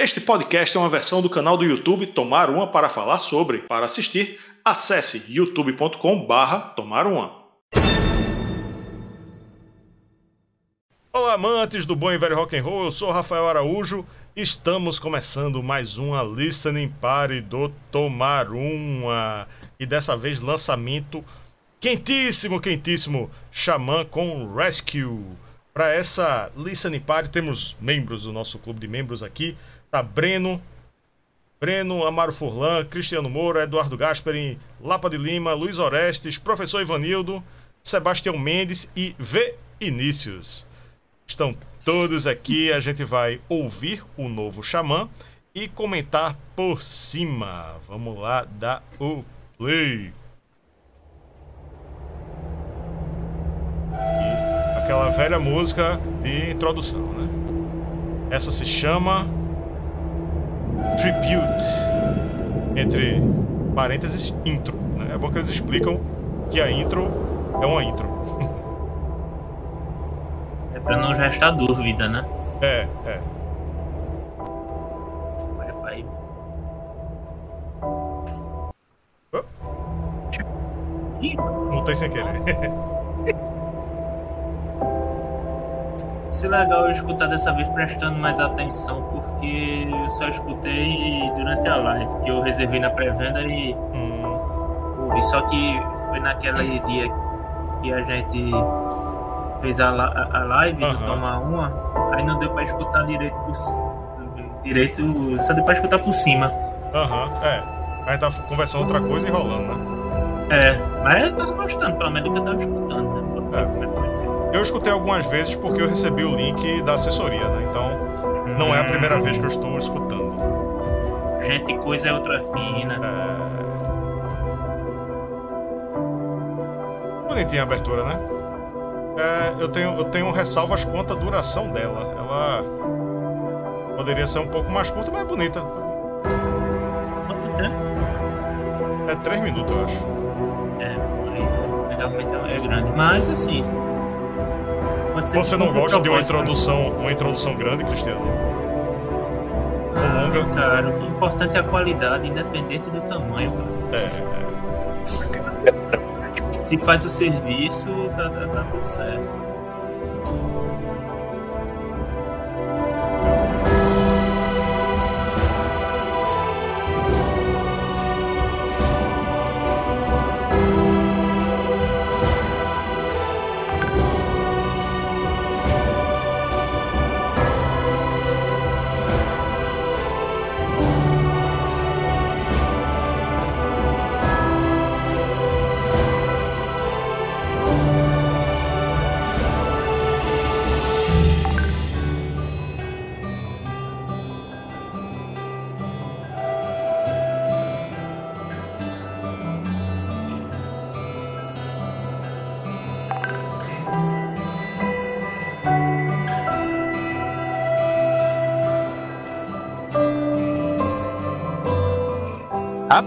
Este podcast é uma versão do canal do YouTube Tomar Uma para falar sobre. Para assistir, acesse youtube.com/barra Tomar Uma. Olá, amantes do bom e velho rock and roll. Eu sou Rafael Araújo. Estamos começando mais uma listening party do Tomar Uma e dessa vez lançamento quentíssimo, quentíssimo, Xamã com Rescue. Para essa listening party temos membros do nosso clube de membros aqui. Tá Breno, Breno, Amaro Furlan, Cristiano Moura, Eduardo Gasperin, Lapa de Lima, Luiz Orestes, Professor Ivanildo, Sebastião Mendes e V. Inícios. Estão todos aqui, a gente vai ouvir o novo Xamã e comentar por cima. Vamos lá dar o play. E aquela velha música de introdução, né? Essa se chama Tribute, entre parênteses, intro. Né? É bom que eles explicam que a intro é uma intro. É pra não restar dúvida, né? É, é. Olha pra aí. Oh, sem querer. Isso é legal eu escutar dessa vez prestando mais atenção, porque eu só escutei durante a live, que eu reservei na pré-venda e Hum, ouvi. Só que foi naquele dia que a gente fez a, la- a live do Aham. Toma Uma, aí não deu pra escutar direito por direito, só deu pra escutar por cima. Aham, é. A gente tá conversando outra coisa e rolando, né? É, mas eu tava gostando, pelo menos do que eu tava escutando, né? É. Eu escutei algumas vezes porque eu recebi o link da assessoria, né? Então não é a primeira vez que eu estou escutando. Gente, coisa é outra fina. É... Bonitinha a abertura, né? É, eu, tenho, eu tenho ressalvas quanto à duração dela. Ela poderia ser um pouco mais curta, mas é bonita. Quanto tempo? É três minutos, eu acho. É, é é grande. Mas assim. Você não gosta de uma né? introdução, uma introdução grande, Cristiano? Ou longa? Cara, o importante é a qualidade, independente do tamanho. cara. É, é. Se faz o serviço, tá, tá, tá tudo certo.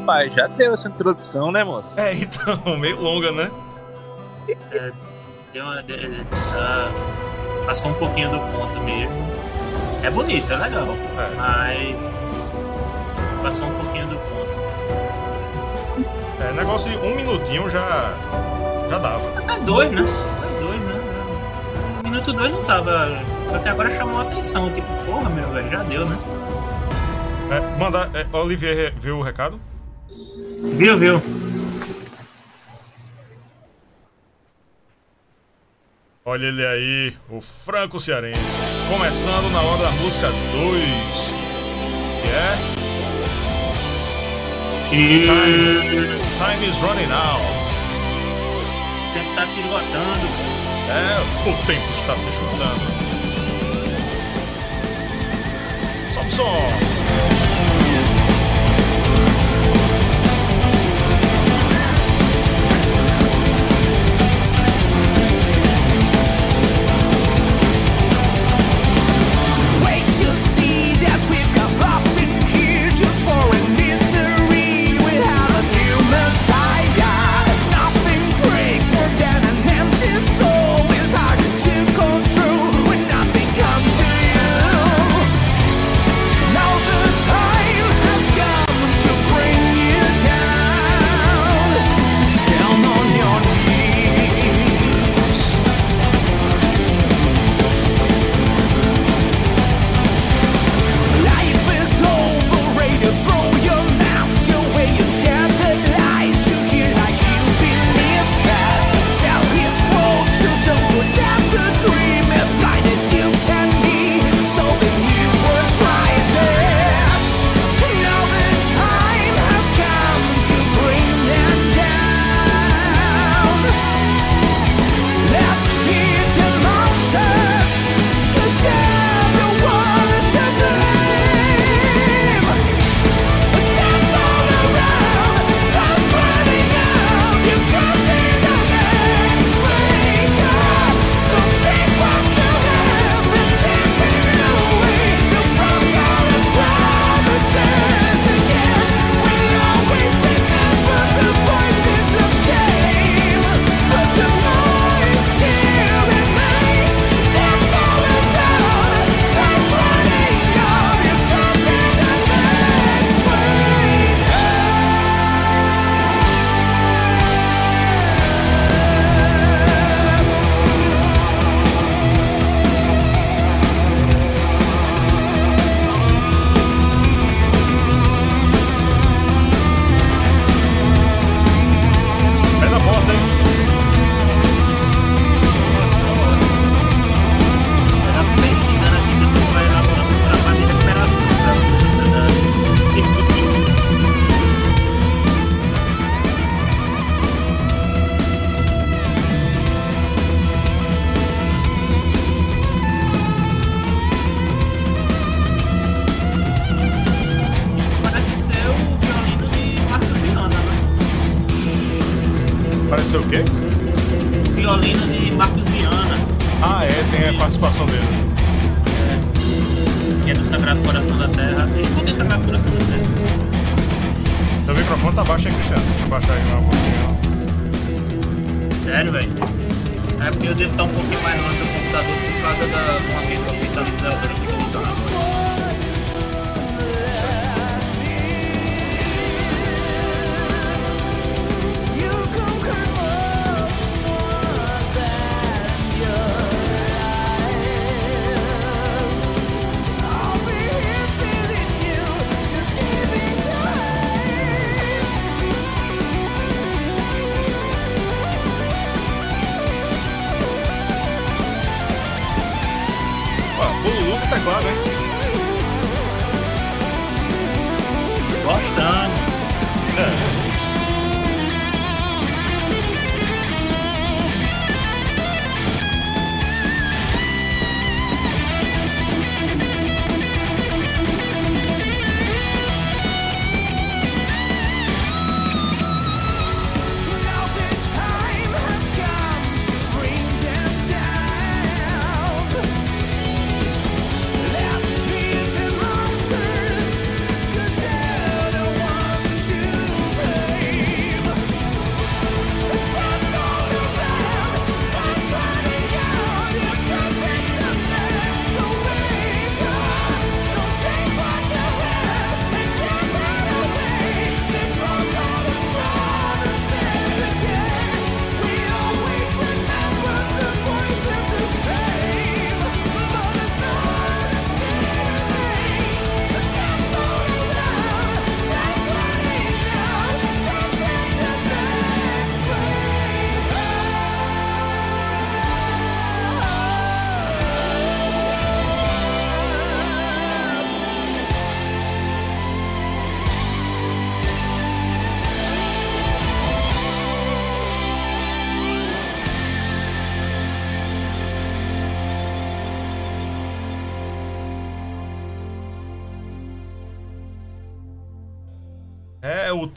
Rapaz, já deu essa introdução, né, moço? É, então, meio longa, né? Deu uma, de- de- tá- passou um pouquinho do ponto mesmo. É bonito, é legal. É. Mas. Passou um pouquinho do ponto. É, negócio de um minutinho já, já dava. Até dois, né? Até dois, né? Minuto dois não tava. Até agora chamou a atenção. Tipo, porra, meu velho, já deu, né? É, mandar, é, Olivier viu o recado? Viu, viu? Olha ele aí, o Franco Cearense. Começando na hora da música 2. Que é E. Time, time is running out. O tempo tá se esgotando. É, o tempo está se esgotando. O som.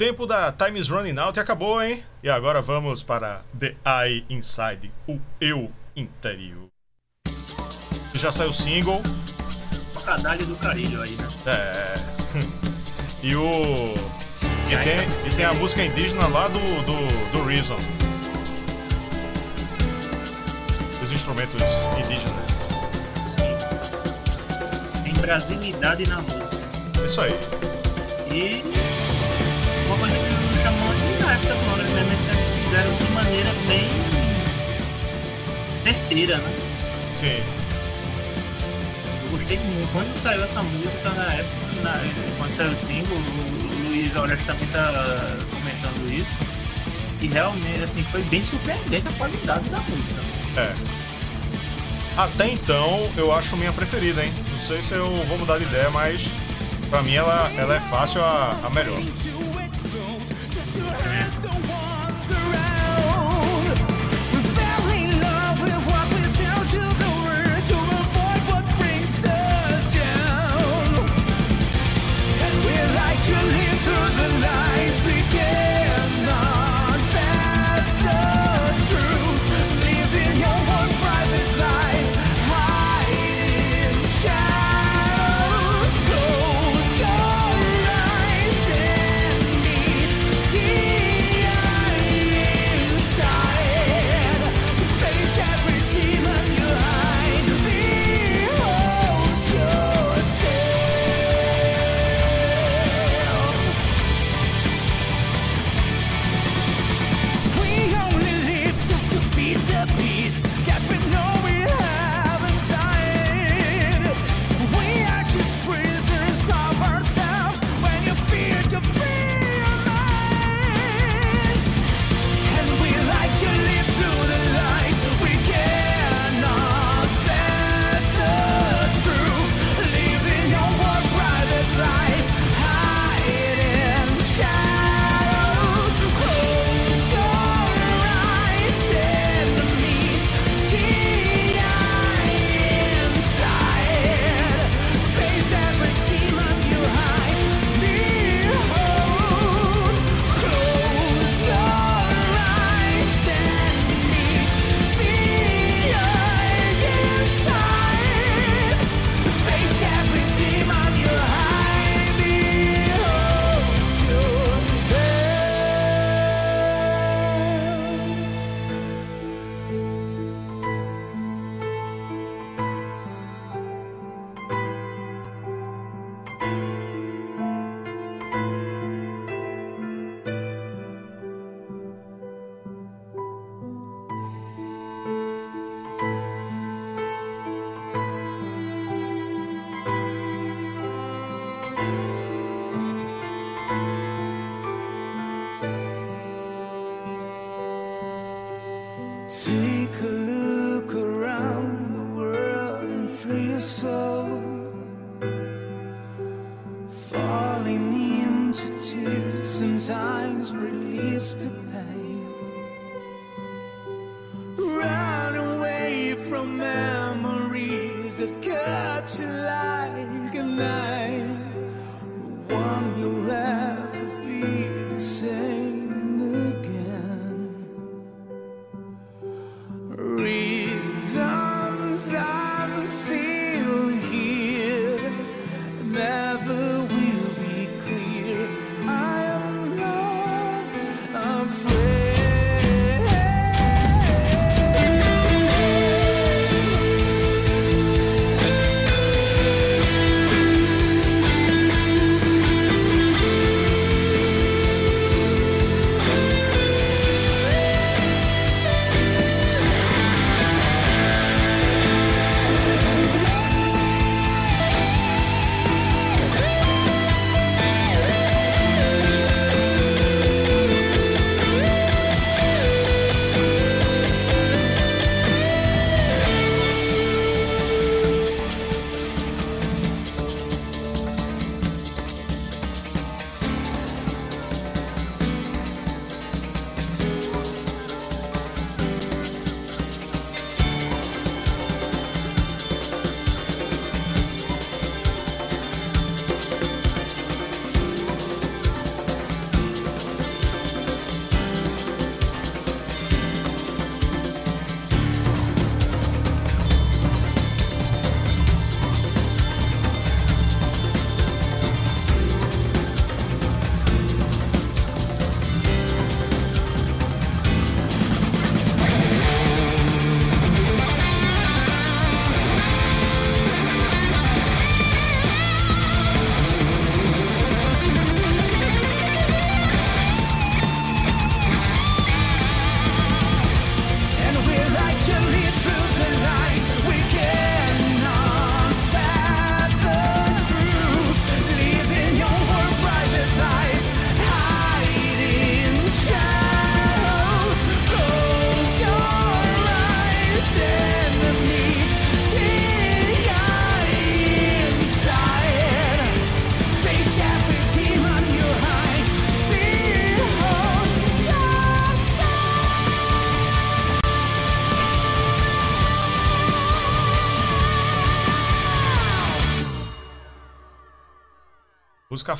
Tempo da Time is Running Out e acabou, hein? E agora vamos para The Eye Inside, o eu interior. Já saiu o single, Trocadilho do carilho aí, né? é. E o. E tem, e tem a música indígena lá do, do, do Reason. Os instrumentos indígenas. Tem brasilidade na música. Isso aí. E Londres mesmo, eles fizeram de maneira bem certeira, né? Sim. Eu gostei muito. Quando saiu essa música na época, na- quando saiu o single, o o Luiz Aurélio também tá comentando isso. E realmente, assim, foi bem surpreendente a qualidade da música. É. Até então, eu acho minha preferida, hein? Não sei se eu vou mudar de ideia, mas pra mim ela, ela é fácil a, a melhor.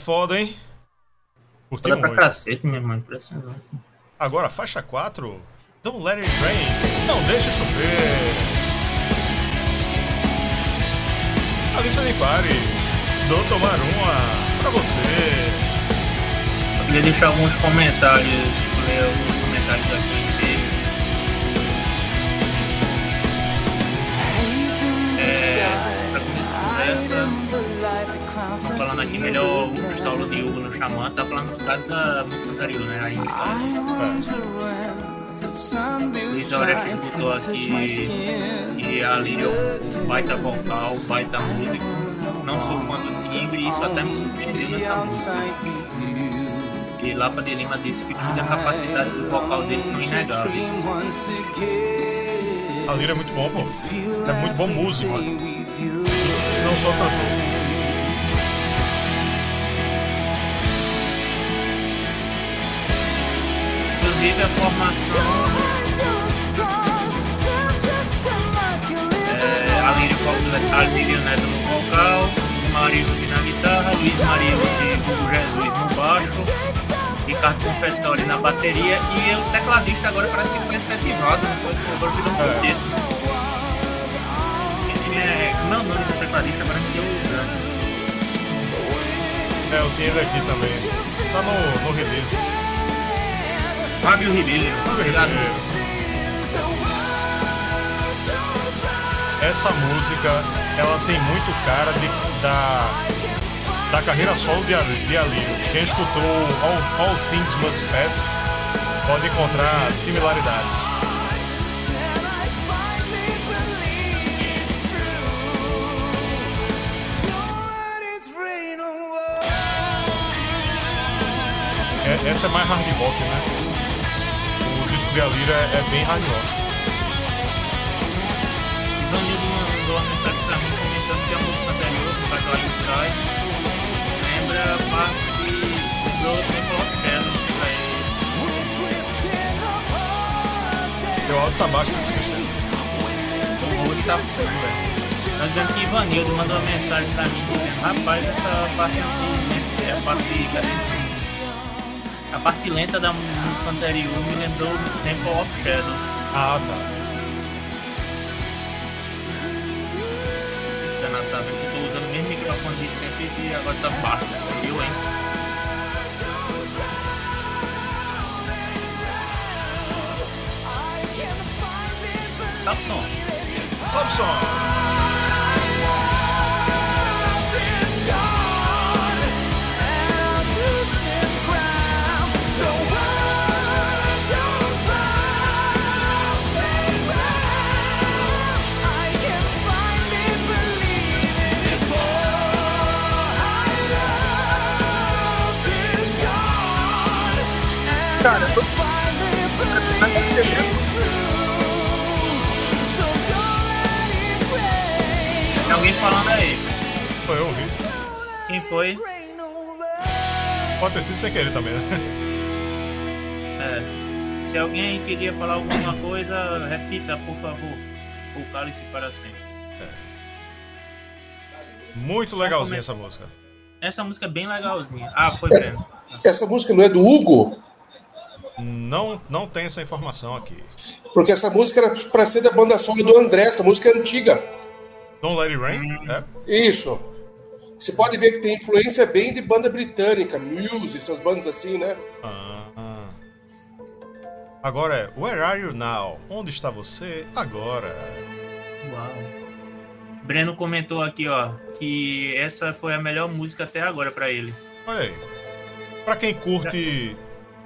Foda, hein? Curti Foda pra cacete, meu irmão. Impressionante. Agora, faixa 4. Don't let it rain. Não deixe chover. Alissa nem pare. Dou tomar uma pra você. Eu queria deixar alguns comentários, falando aqui melhor o solo de Hugo no Xamã, tá falando no caso da música anterior, né? A Inside. Luiz Oreste botou aqui que a Líria é um baita vocal, baita músico. Não sou fã do timbre e isso até me surpreendeu nessa música. E Lapa de Lima disse que toda a capacidade do vocal dele são inegáveis. A Lira é muito bom, pô. É muito bom músico. Não só cantor. Inclusive a formação é, a Líria a Líria Neto no vocal, Marido na guitarra, Luiz Marido de Hugo Jesus no baixo, Ricardo Confessori na bateria e o tecladista agora parece que foi efetivado, não? Agora virou um É. quarteto. Ele é. É o tecladista? Agora que branco. É, eu tinha ele aqui também. Tá no, no release. Fábio Ribeiro. Obrigado. Essa música, ela tem muito cara de, da, da carreira solo de, de Alírio. Quem escutou All, All Things Must Pass pode encontrar similaridades. É- essa é mais hard rock, né? Galira é bem ragnó. Ivanildo mandou uma mensagem pra mim comentando que a música anterior, do Bagual Inside, lembra parte do Temple of Heaven pra ele. alto tá baixo nesse questão. O outro tá fundo, velho. Tá dizendo que Ivanildo mandou uma mensagem pra mim dizendo, rapaz, essa parte? Né, é a parte de Galera parte lenta da música anterior me lembrou do Temple of Shadows. Ah, tá. Da Natália, que tô usando o mesmo microfone de sempre e agora tá baixo. Eu, hein? Tá o som. O som. Cara, tô Tem alguém falando aí. Foi eu ouvi. Quem foi? Pode ter sido sem querer também, né? É. Se alguém queria falar alguma coisa, repita, por favor. O cálice para sempre. Muito legalzinha essa música. Essa música é bem legalzinha. Ah, foi Breno. Essa música não é do Hugo? Não, não tem essa informação aqui. Porque essa música era pra ser da banda solo do André, essa música é antiga. Don't Let It Rain? É? Isso. Você pode ver que tem influência bem de banda britânica, Muse, essas bandas assim, né? Ah, ah. Agora é Where Are You Now? Onde está você agora? Uau. Breno comentou aqui, ó, que essa foi a melhor música até agora pra ele. Olha aí. Pra quem curte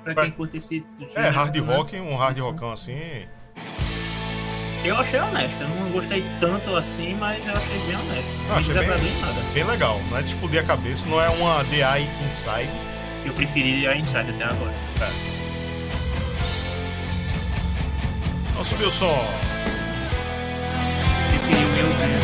Pra Pra- quem curte esse. é, hard né? rock, um hard Isso. rockão assim. Eu achei honesto. Eu não gostei tanto assim, mas eu achei bem honesto. Não achei desagradou bem- em nada. Bem legal. Não é de explodir a cabeça, não é uma DI Inside. Eu preferi a Inside até agora. Vamos subir o som. Preferi o meu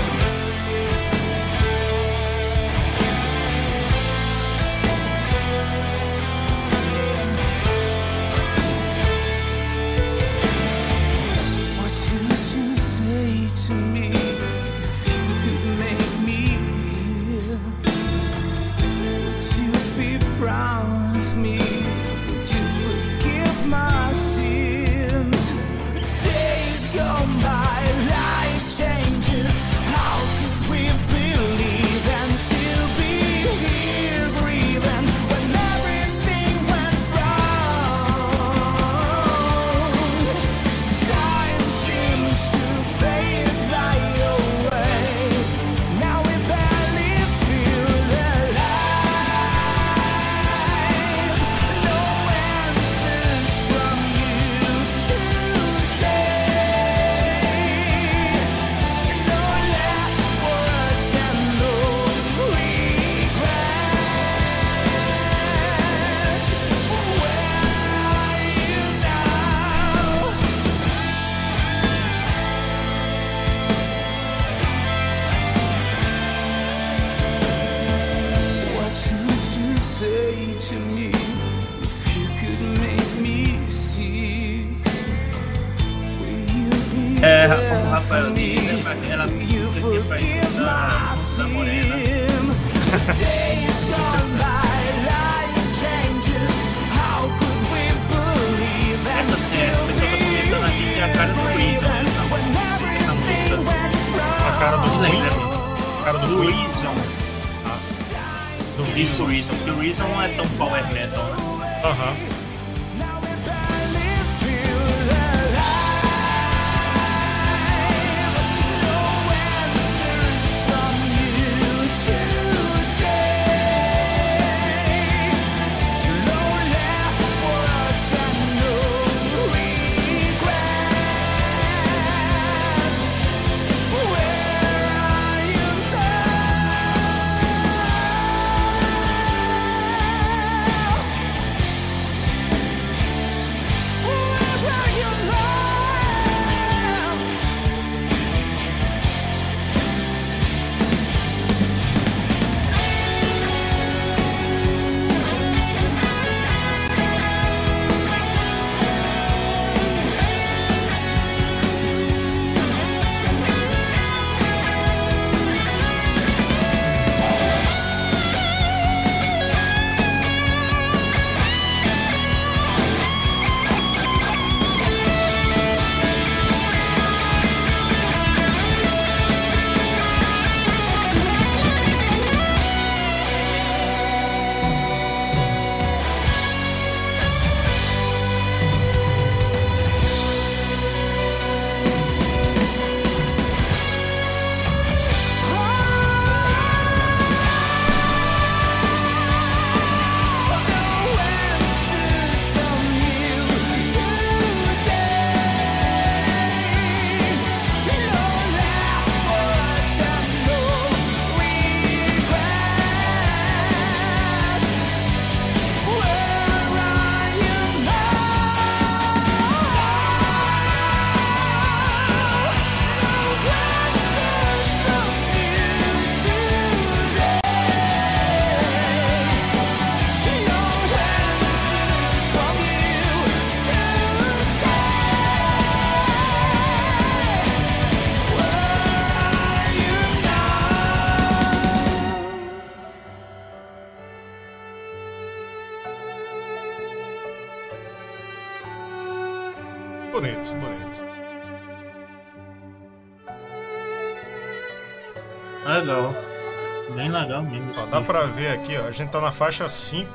dá pra ver aqui, ó. A gente tá na faixa 5.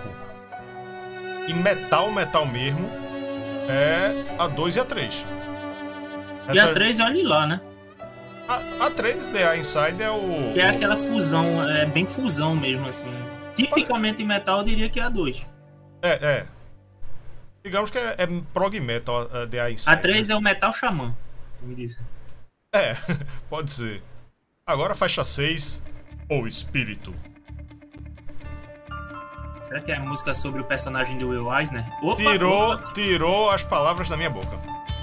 E metal, metal mesmo, é a 2 e a 3. E a 3, olha lá, né? A, a 3, The Inside, é o. Que é aquela fusão, é bem fusão mesmo, assim. Tipicamente em metal, eu diria que é a 2. É, é. Digamos que é, é prog metal, a The Inside. A 3 é o metal xamã. Me diz. É, pode ser. Agora faixa 6, O Espírito. Será que é a música sobre o personagem do Will Eisner? Opa, Tirou, tirou as palavras da minha boca.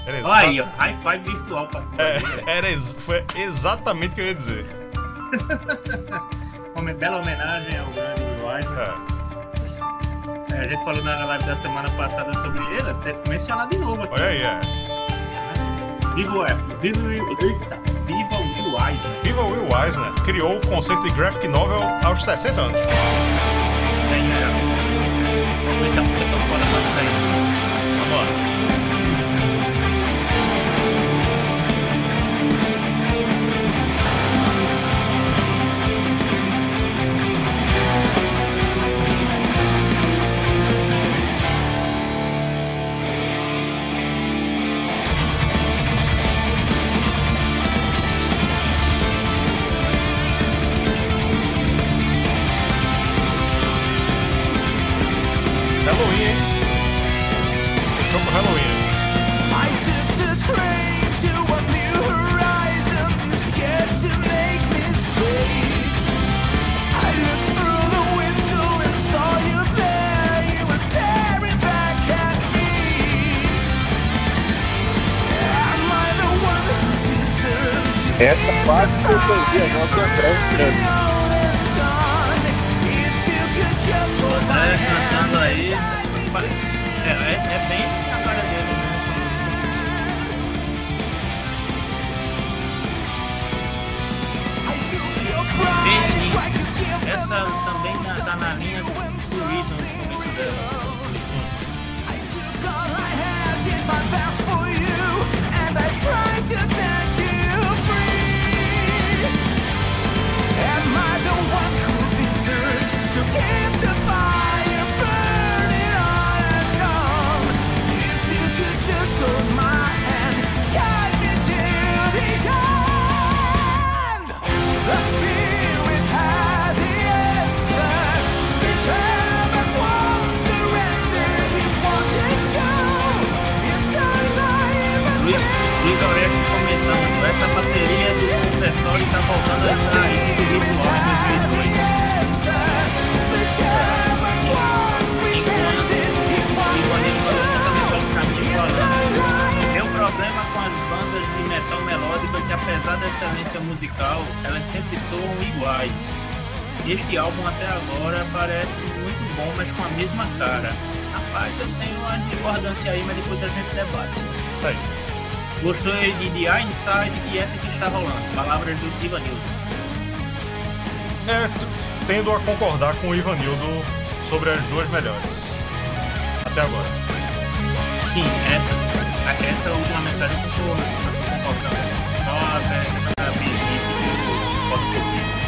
Era Olha aí, exa- ó. High five virtual pra. É, era ex- foi exatamente o que eu ia dizer. Uma bela homenagem ao grande Will Eisner. É. É, a gente falou na live da semana passada sobre ele, que mencionar de novo aqui. Olha aí, é. Viva o Viva o Eita, Viva o Will Eisner. Viva Will Eisner criou o conceito de graphic novel aos 60 anos. Tem, é. Vamos ver se a música é tão foda quanto my André hand. cantando aí. É, é, é bem a cara dele, né? Bem Essa all também tá, tá na linha do Reason, no começo dela. Essa bateria do Confessório tá voltando a entrar aí no Ritual em 2002. Meu problema com as bandas de metal melódico é que apesar da excelência musical, elas sempre soam iguais. Este álbum até agora parece muito bom, mas com a mesma cara. Rapaz, eu tenho uma discordância aí, mas depois a gente debate. Isso aí. Gostou de The Inside e essa que está rolando. Palavras do Ivanildo. É, tendo a concordar com o Ivanildo sobre as duas melhores. Até agora. Sim, essa, essa é a última mensagem que eu tô concordando. Só até a mesmice que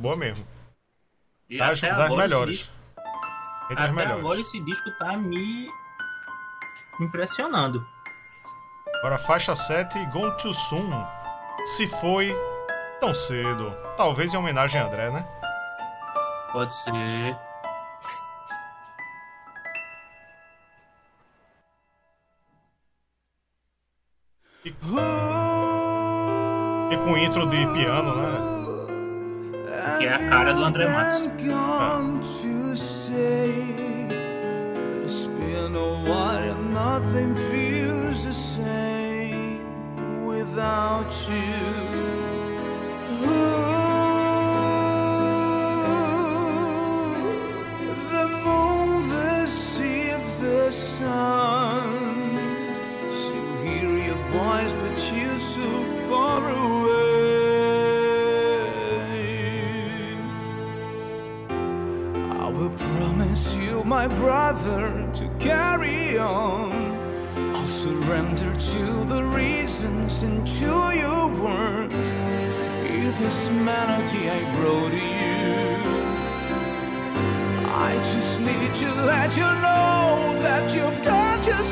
boa mesmo. E Das, até das agora esse melhores. disco- até melhores. agora esse disco tá me impressionando. Agora, faixa 7, Gone Too Soon. Se foi tão cedo. Talvez em homenagem a André, né? Pode ser. E com intro de piano, né? Que é ah. a cara do André Matos. Gone brother, to carry on. I'll surrender to the reasons and to your words. Hear this melody I wrote to you. I just need to let you know that you've got your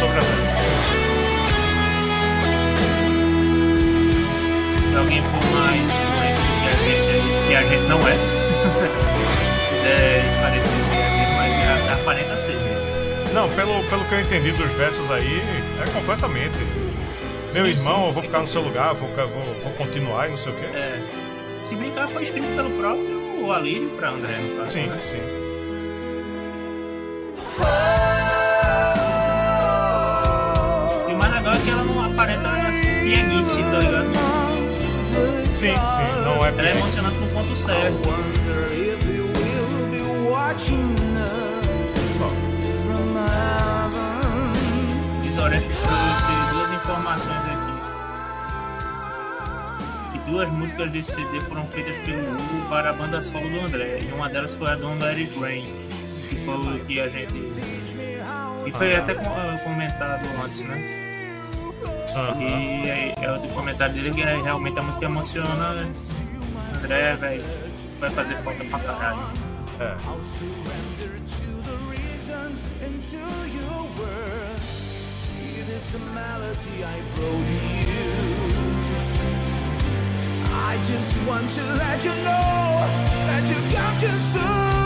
certeza a sobre André. Se alguém for mais que a gente, que a gente não é, é parecer ser a gente, mas aparenta ser. Não, pelo, pelo que eu entendi dos versos aí, é completamente. Meu Sim, irmão, sim. eu vou ficar no seu lugar, vou, vou, vou continuar e não sei o quê. É, se brincar, foi escrito pelo próprio Alírio para André, no caso. Sim, né? sim. Pianice, tá ligado? Sim, sim, não é Ela é emocionante no ponto certo. wonder if you will be watching us from heaven. Diz Orestes trouxe duas informações aqui. Que duas músicas desse CD foram feitas pelo Hugo para a banda solo do André. E uma delas foi a Don't Let It Rain, que foi o que a gente. E foi até com- eh, comentado antes, né? Aham. E aí, é o comentário dele que é, realmente a música emociona. André, velho, vai fazer falta pra caralho. É. I'll surrender to the reasons and to your words. It is a melody I just want to let you know that you got your soul.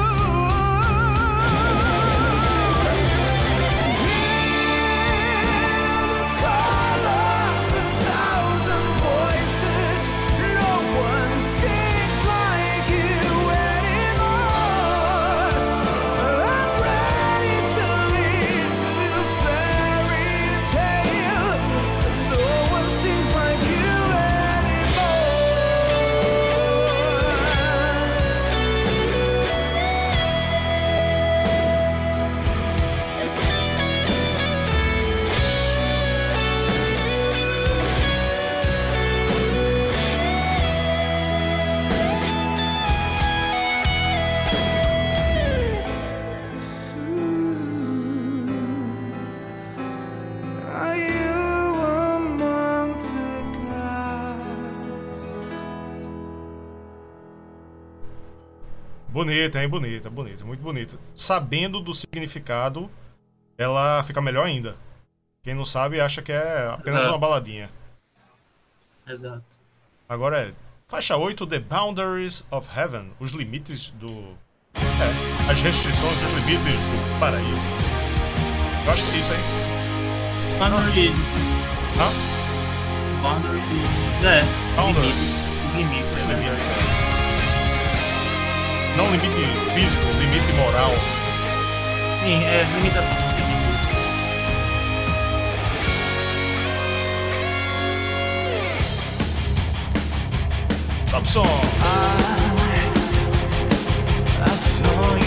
Bonita, hein? Bonita, bonita, muito bonita. Sabendo do significado, ela fica melhor ainda. Quem não sabe acha que é apenas Exato. uma baladinha. Exato. Agora é faixa 8, The Boundaries of Heaven, os limites do. É, as restrições, os limites do paraíso. Eu acho que é isso aí. Boundary. Hã? Boundary. É. Boundary. Limites. Limites. Os né? limites, é. Não limite físico, limite moral. Sim, é limitação. Samson! Ah, é. ah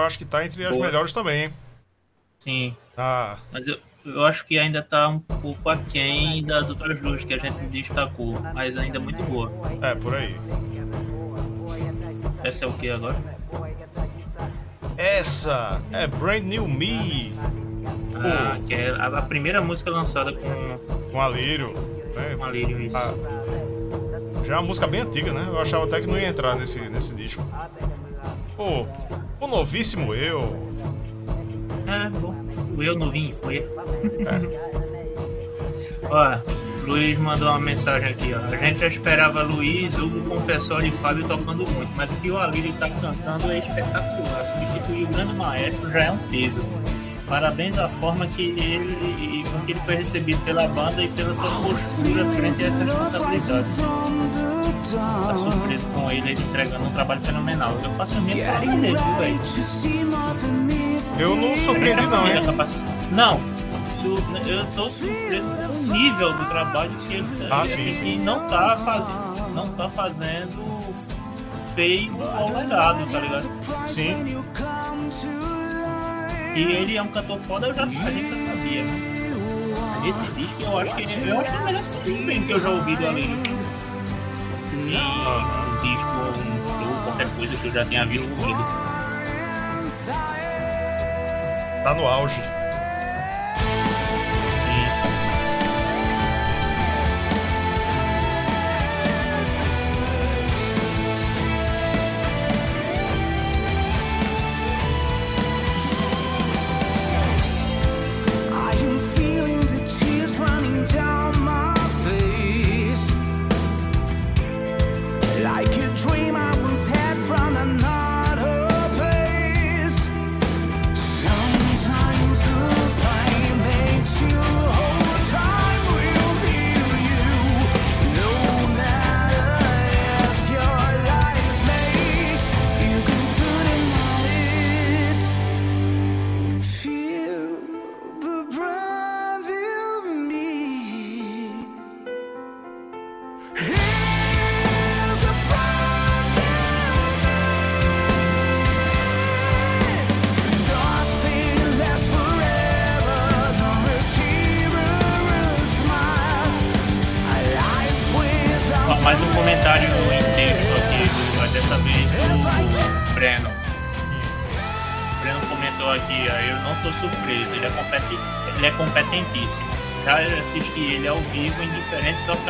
Eu acho que tá entre as Boa. melhores também, hein? Sim, Tá. mas eu, eu acho que ainda tá um pouco aquém das outras duas que a gente destacou, mas ainda é muito boa. É, por aí. Essa é o que agora? Essa é Brand New Me, Ah, que é a, a primeira música lançada com, com a Lírio. Né? com a Lírio. isso. Ah, já é uma música bem antiga, né? Eu achava até que não ia entrar nesse, nesse disco. Pô, o novíssimo eu. É, bom. O eu novinho foi. É, Ó, Luiz mandou uma mensagem aqui, ó. A gente já esperava Luiz, Hugo, Confessor e Fábio tocando muito, mas o que o Alírio tá cantando é espetacular. Substituir o grande maestro já é um peso. Parabéns à forma que ele, que ele foi recebido pela banda e pela sua postura frente a essa responsabilidade. Tá surpreso com ele, ele entregando um trabalho fenomenal. Eu faço a minha falta dele, viu, velho? eu não surpreendi, não, hein? Não, eu tô surpreso com o nível do trabalho que ele Ah, ele, sim, assim, sim. que não tá fazendo, não tá fazendo feio ao legado, tá ligado? Sim. E ele é um cantor foda, eu já, a gente já sabia, né? Mas Nesse disco eu acho que eu acho que é o melhor bem que eu já ouvi do Alírio. Em um disco, ou um show, qualquer coisa que eu já tenha visto com ele. Tá no auge.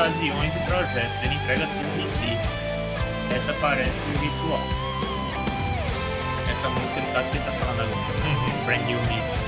Ocasiões e projetos, ele entrega tudo de si. Essa parece um ritual. Essa música, no caso, que ele tá falando agora. Brand New Me.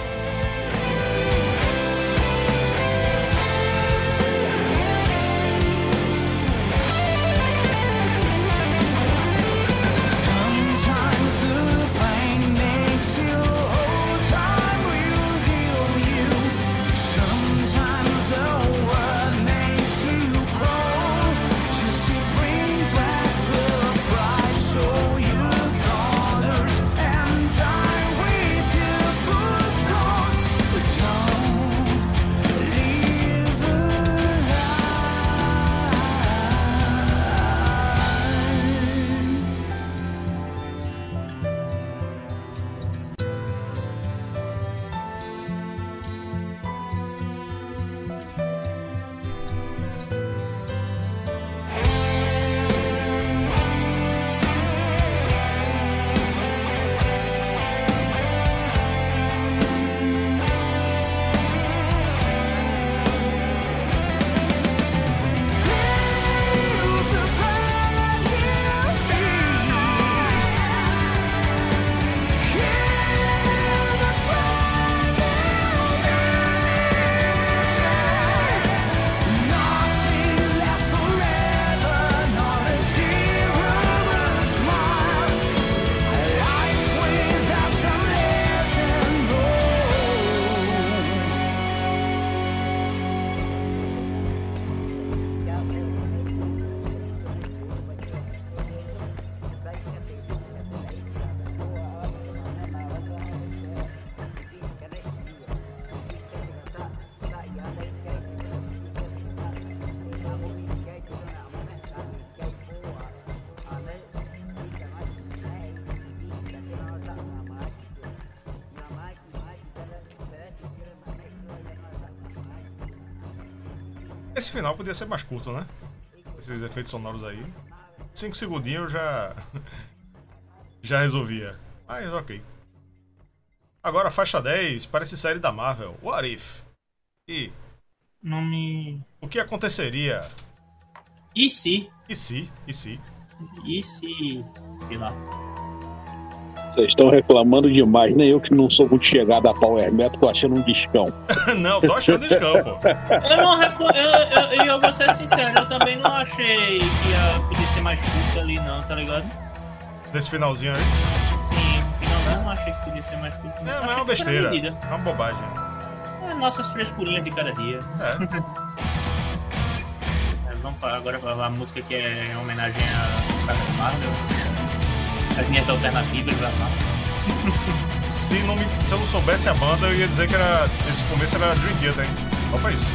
Esse final podia ser mais curto, né? Esses efeitos sonoros aí. Cinco segundinhos eu já. já resolvia. Mas ok. Agora, faixa 10, parece série da Marvel. What if? E Nome. o que aconteceria? E se? E se? E se? E se. Sei lá. Vocês estão reclamando demais, nem eu que não sou muito chegado a Power Metal, tô achando um discão. não, tô achando escampo. Eu não reco... eu, eu, eu vou ser sincero, eu também não achei que ia poder ser mais curto ali não, tá ligado? Nesse finalzinho aí. Sim, no final eu não achei que podia ser mais curto. não. É, mas é uma besteira. É uma bobagem. É nossas frescurinhas de cada dia. É. É, vamos falar agora a música que é em homenagem à saga Marvel. As minhas alternativas da. Se, não me- se eu não soubesse a banda, eu ia dizer que era, esse começo era Dream Theater, hein? Opa, isso.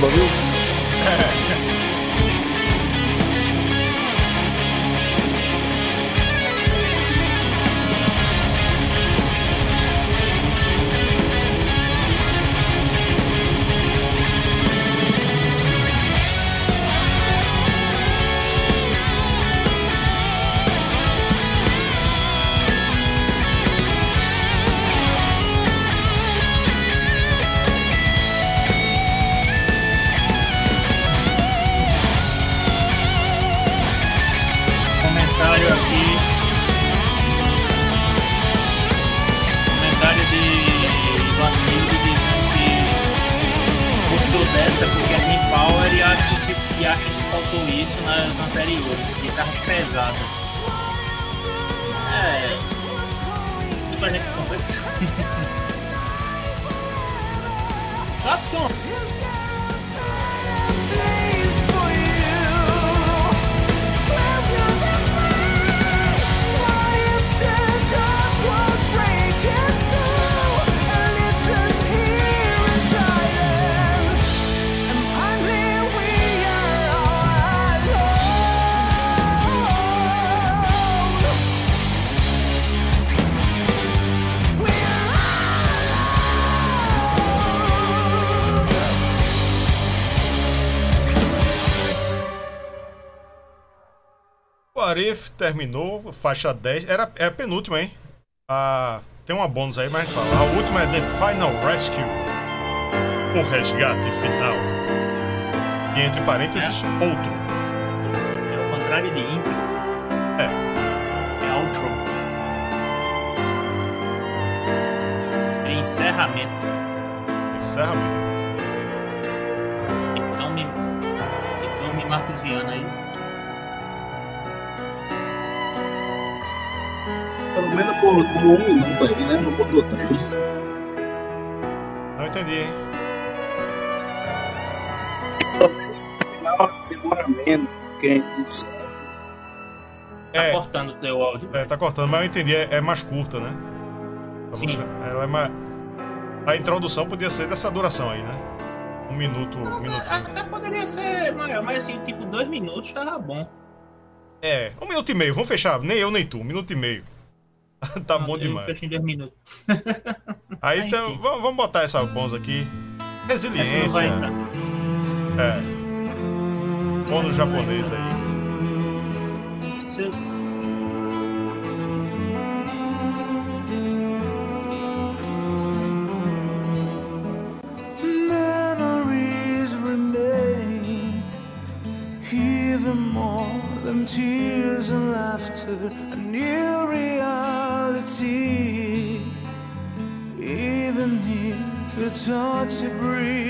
Black Sabbath, viu? What If terminou, faixa 10. Era, é a penúltima, hein? Ah, tem uma bônus aí, mas a gente fala. A última é The Final Rescue. O resgate final. E entre parênteses, outro. É o contrário de intro. É. É outro. É encerramento. Encerramento. Então me. Então me Marcos Viana aí. Pelo menos por, por um minuto aí, né? Não botou três. Não entendi, hein? Final demora menos, porque a gente Tá É, cortando o teu áudio. é, tá cortando, mas eu entendi, é, é mais curta, né? Sim. Ela é mais... A introdução podia ser dessa duração aí, né? Um minuto, um minutinho. Até poderia ser maior, mas assim, tipo, dois minutos tava bom. É, um minuto e meio, vamos fechar. Nem eu nem tu, um minuto e meio. tá bom demais. em dois minutos. Aí Ah, então, vamos, vamos botar essa bônus aqui. Resiliência. É. Bônus japonês aí. Remain, even more than tears and laughter. If it's hard to breathe.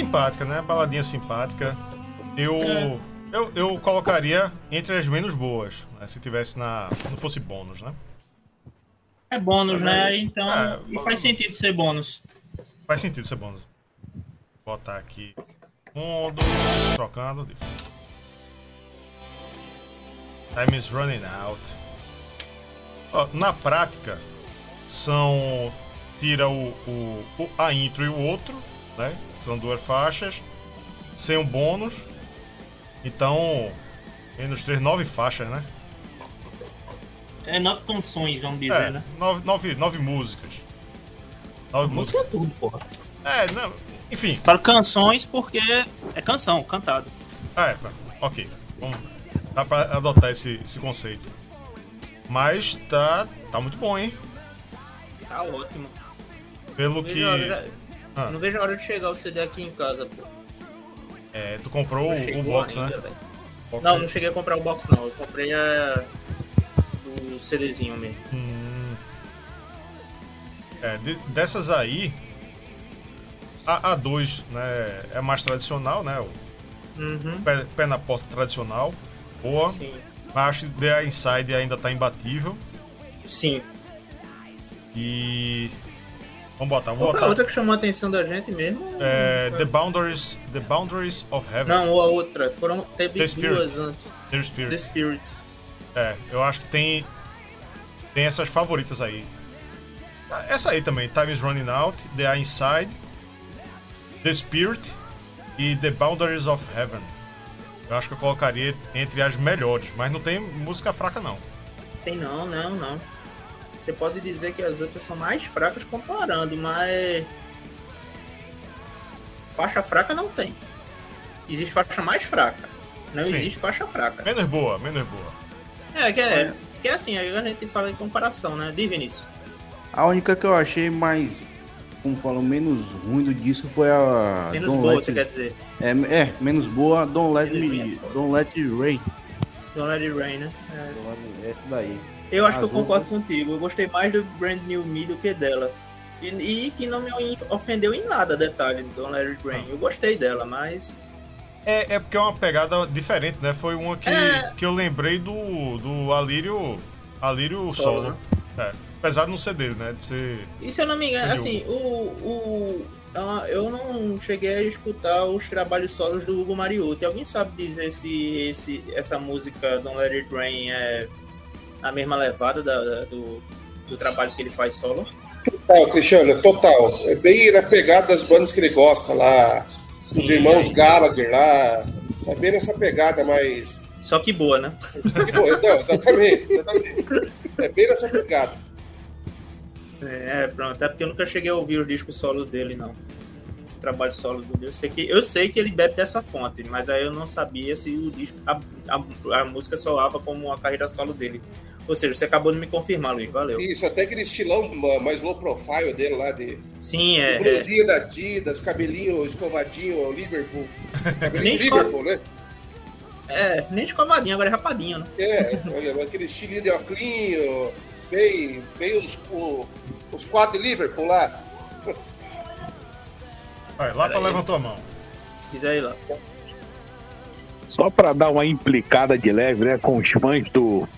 Simpática, né? Baladinha simpática. Eu, É. eu, eu colocaria entre as menos boas, né? se tivesse na. não fosse bônus, né? É bônus, né? Então. É, e faz sentido ser bônus. Faz sentido ser bônus. Vou botar aqui. Fundo, trocando. Time is running out. Ó, na prática, são tira o, o- o- a intro e o outro, né? São duas faixas, sem um bônus. Então, menos três, nove faixas, né? É nove canções, vamos dizer, É, né? nove, nove, nove músicas. Nove Música músicas. é tudo, porra. É, não, enfim, Falo canções porque é canção, cantado. é, ok. Vamos, dá pra adotar esse, esse conceito. Mas tá, tá muito bom, hein? Tá ótimo. Pelo Não que. a hora, Ah. não vejo a hora de chegar o CD aqui em casa, pô. É, tu comprou o, o box, ainda, né? velho. Box, Não, né? não cheguei a comprar o box não. Eu comprei a... o CDzinho mesmo. Hum. É, de- dessas aí, a A2 né, é mais tradicional, né? O Uhum. pé, pé na porta tradicional. Boa. Sim. Mas acho que The Inside ainda tá imbatível. Sim. E. Vamos botar, Qual vamos foi a botar. outra que chamou a atenção da gente mesmo? É, the, Boundaries, the Boundaries of Heaven. Não, ou a outra. Foram, teve The Spirit. duas antes. The Spirit. The Spirit. É, eu acho que tem. Tem essas favoritas aí. Essa aí também, Time is Running Out, The Inside, The Spirit e The Boundaries of Heaven. Eu acho que eu colocaria entre as melhores, mas não tem música fraca não. Tem não, não, não. Você pode dizer que as outras são mais fracas comparando, mas. Faixa fraca não tem. Existe faixa mais fraca. Não Sim. existe faixa fraca. Menos boa, menos boa. É, que é, que é assim, aí a gente fala em comparação, né? Diz, Vinícius. A única que eu achei mais, como falam, menos ruim do disco foi a. Menos Don't boa, Let você quer dizer. É, é, menos boa, Don't Let Menos Me. é. Don't Let It Rain. Don't Let It Rain, né? É. Don't Let Me- Essa daí. Eu acho que eu concordo outras- contigo. Eu gostei mais do Brand New Me do que dela. E, e que não me ofendeu em nada, detalhe, Don't Let It Rain. Eu gostei dela, mas. É, é porque é uma pegada diferente, né? Foi uma que, É. que eu lembrei do, do Alírio, Alírio Solo, Solo. É, apesar de não ser dele, né? De ser. E se eu não me engano, Sim, assim, o, o. ah, Eu não cheguei a escutar os trabalhos solos do Hugo Mariucci. Alguém sabe dizer se esse, essa música Don't Let It Rain é a mesma levada da- da- do, do trabalho que ele faz solo? Total, Cristiano, total. É bem na pegada das bandas que ele gosta lá. Os Sim. irmãos Gallagher lá. Sabe, bem nessa pegada mais. Só que boa, né? Não, exatamente, exatamente. É bem nessa pegada. É, pronto. Até porque eu nunca cheguei a ouvir o disco solo dele, não. O trabalho solo dele. Eu sei que, eu sei que ele bebe dessa fonte, mas aí eu não sabia se o disco, a, a, a música soava como a carreira solo dele. Ou seja, você acabou de me confirmar, Luiz. Valeu. Isso, até aquele estilão mais low profile dele lá, de Sim, é. é. blusinha da Adidas, cabelinho escovadinho, o Liverpool. Cabelinho Nem Liverpool, né? É, nem escovadinho, agora é rapadinho, né? É, aquele estilinho de oclinho, bem, bem os, os quatro Liverpool lá. Vai, lá pra Pera aí. levantou a mão. Diz aí lá. Só pra dar uma implicada de leve, né, com os fãs do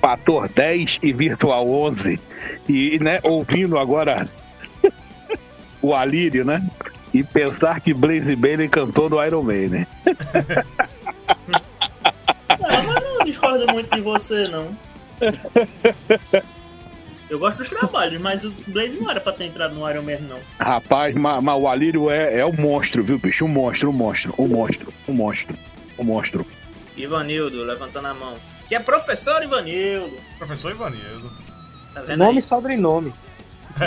Fator 10 e Virtual 11. E, né, ouvindo agora o Alírio, né? E pensar que Blaze Bailey cantou no Iron Maiden. Não, mas não discordo muito de você, não. Eu gosto dos trabalhos, mas o Blaze não era pra ter entrado no Iron Man, não. Rapaz, mas, mas o Alírio é, é um monstro, viu, bicho? Um monstro, um monstro, um monstro, um monstro, um monstro. Ivanildo, levantando a mão. Que é professor Ivanildo. Professor Ivanildo. Tá vendo Nome aí? e sobrenome.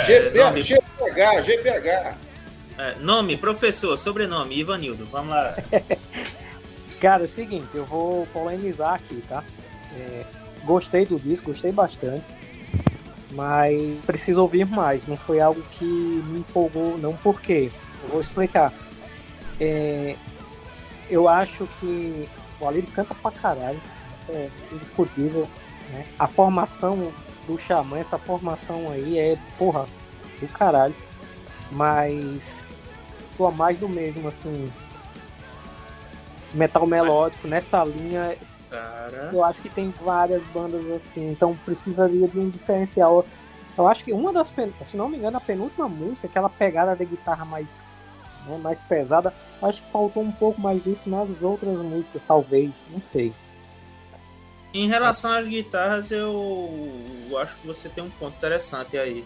GP, nome. GPH, GPH. É, nome, professor, sobrenome, Ivanildo. Vamos lá. Cara, é o seguinte, eu vou polemizar aqui, tá? É, gostei do disco, gostei bastante. Mas preciso ouvir mais. Não foi algo que me empolgou, não por quê? Eu vou explicar. É, eu acho que o Alírio canta pra caralho. Isso é indiscutível. né? A formação do Xamã, essa formação aí é, porra, do caralho. Mas ficou mais do mesmo, assim. Metal melódico, nessa linha, Cara. eu acho que tem várias bandas assim, então precisaria de um diferencial. Eu acho que uma das, pen- se não me engano, a penúltima música, aquela pegada de guitarra mais, né, mais pesada, eu acho que faltou um pouco mais disso nas outras músicas, talvez, não sei. Em relação às guitarras, eu acho que você tem um ponto interessante aí.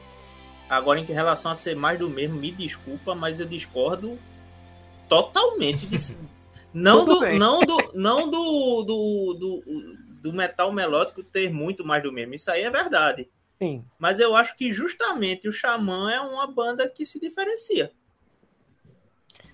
Agora, em relação a ser mais do mesmo, me desculpa, mas eu discordo totalmente disso. Não Tudo do, bem. não do, não do, do, do, do metal melódico ter muito mais do mesmo. Isso aí é verdade. Sim. Mas eu acho que justamente o Xamã é uma banda que se diferencia.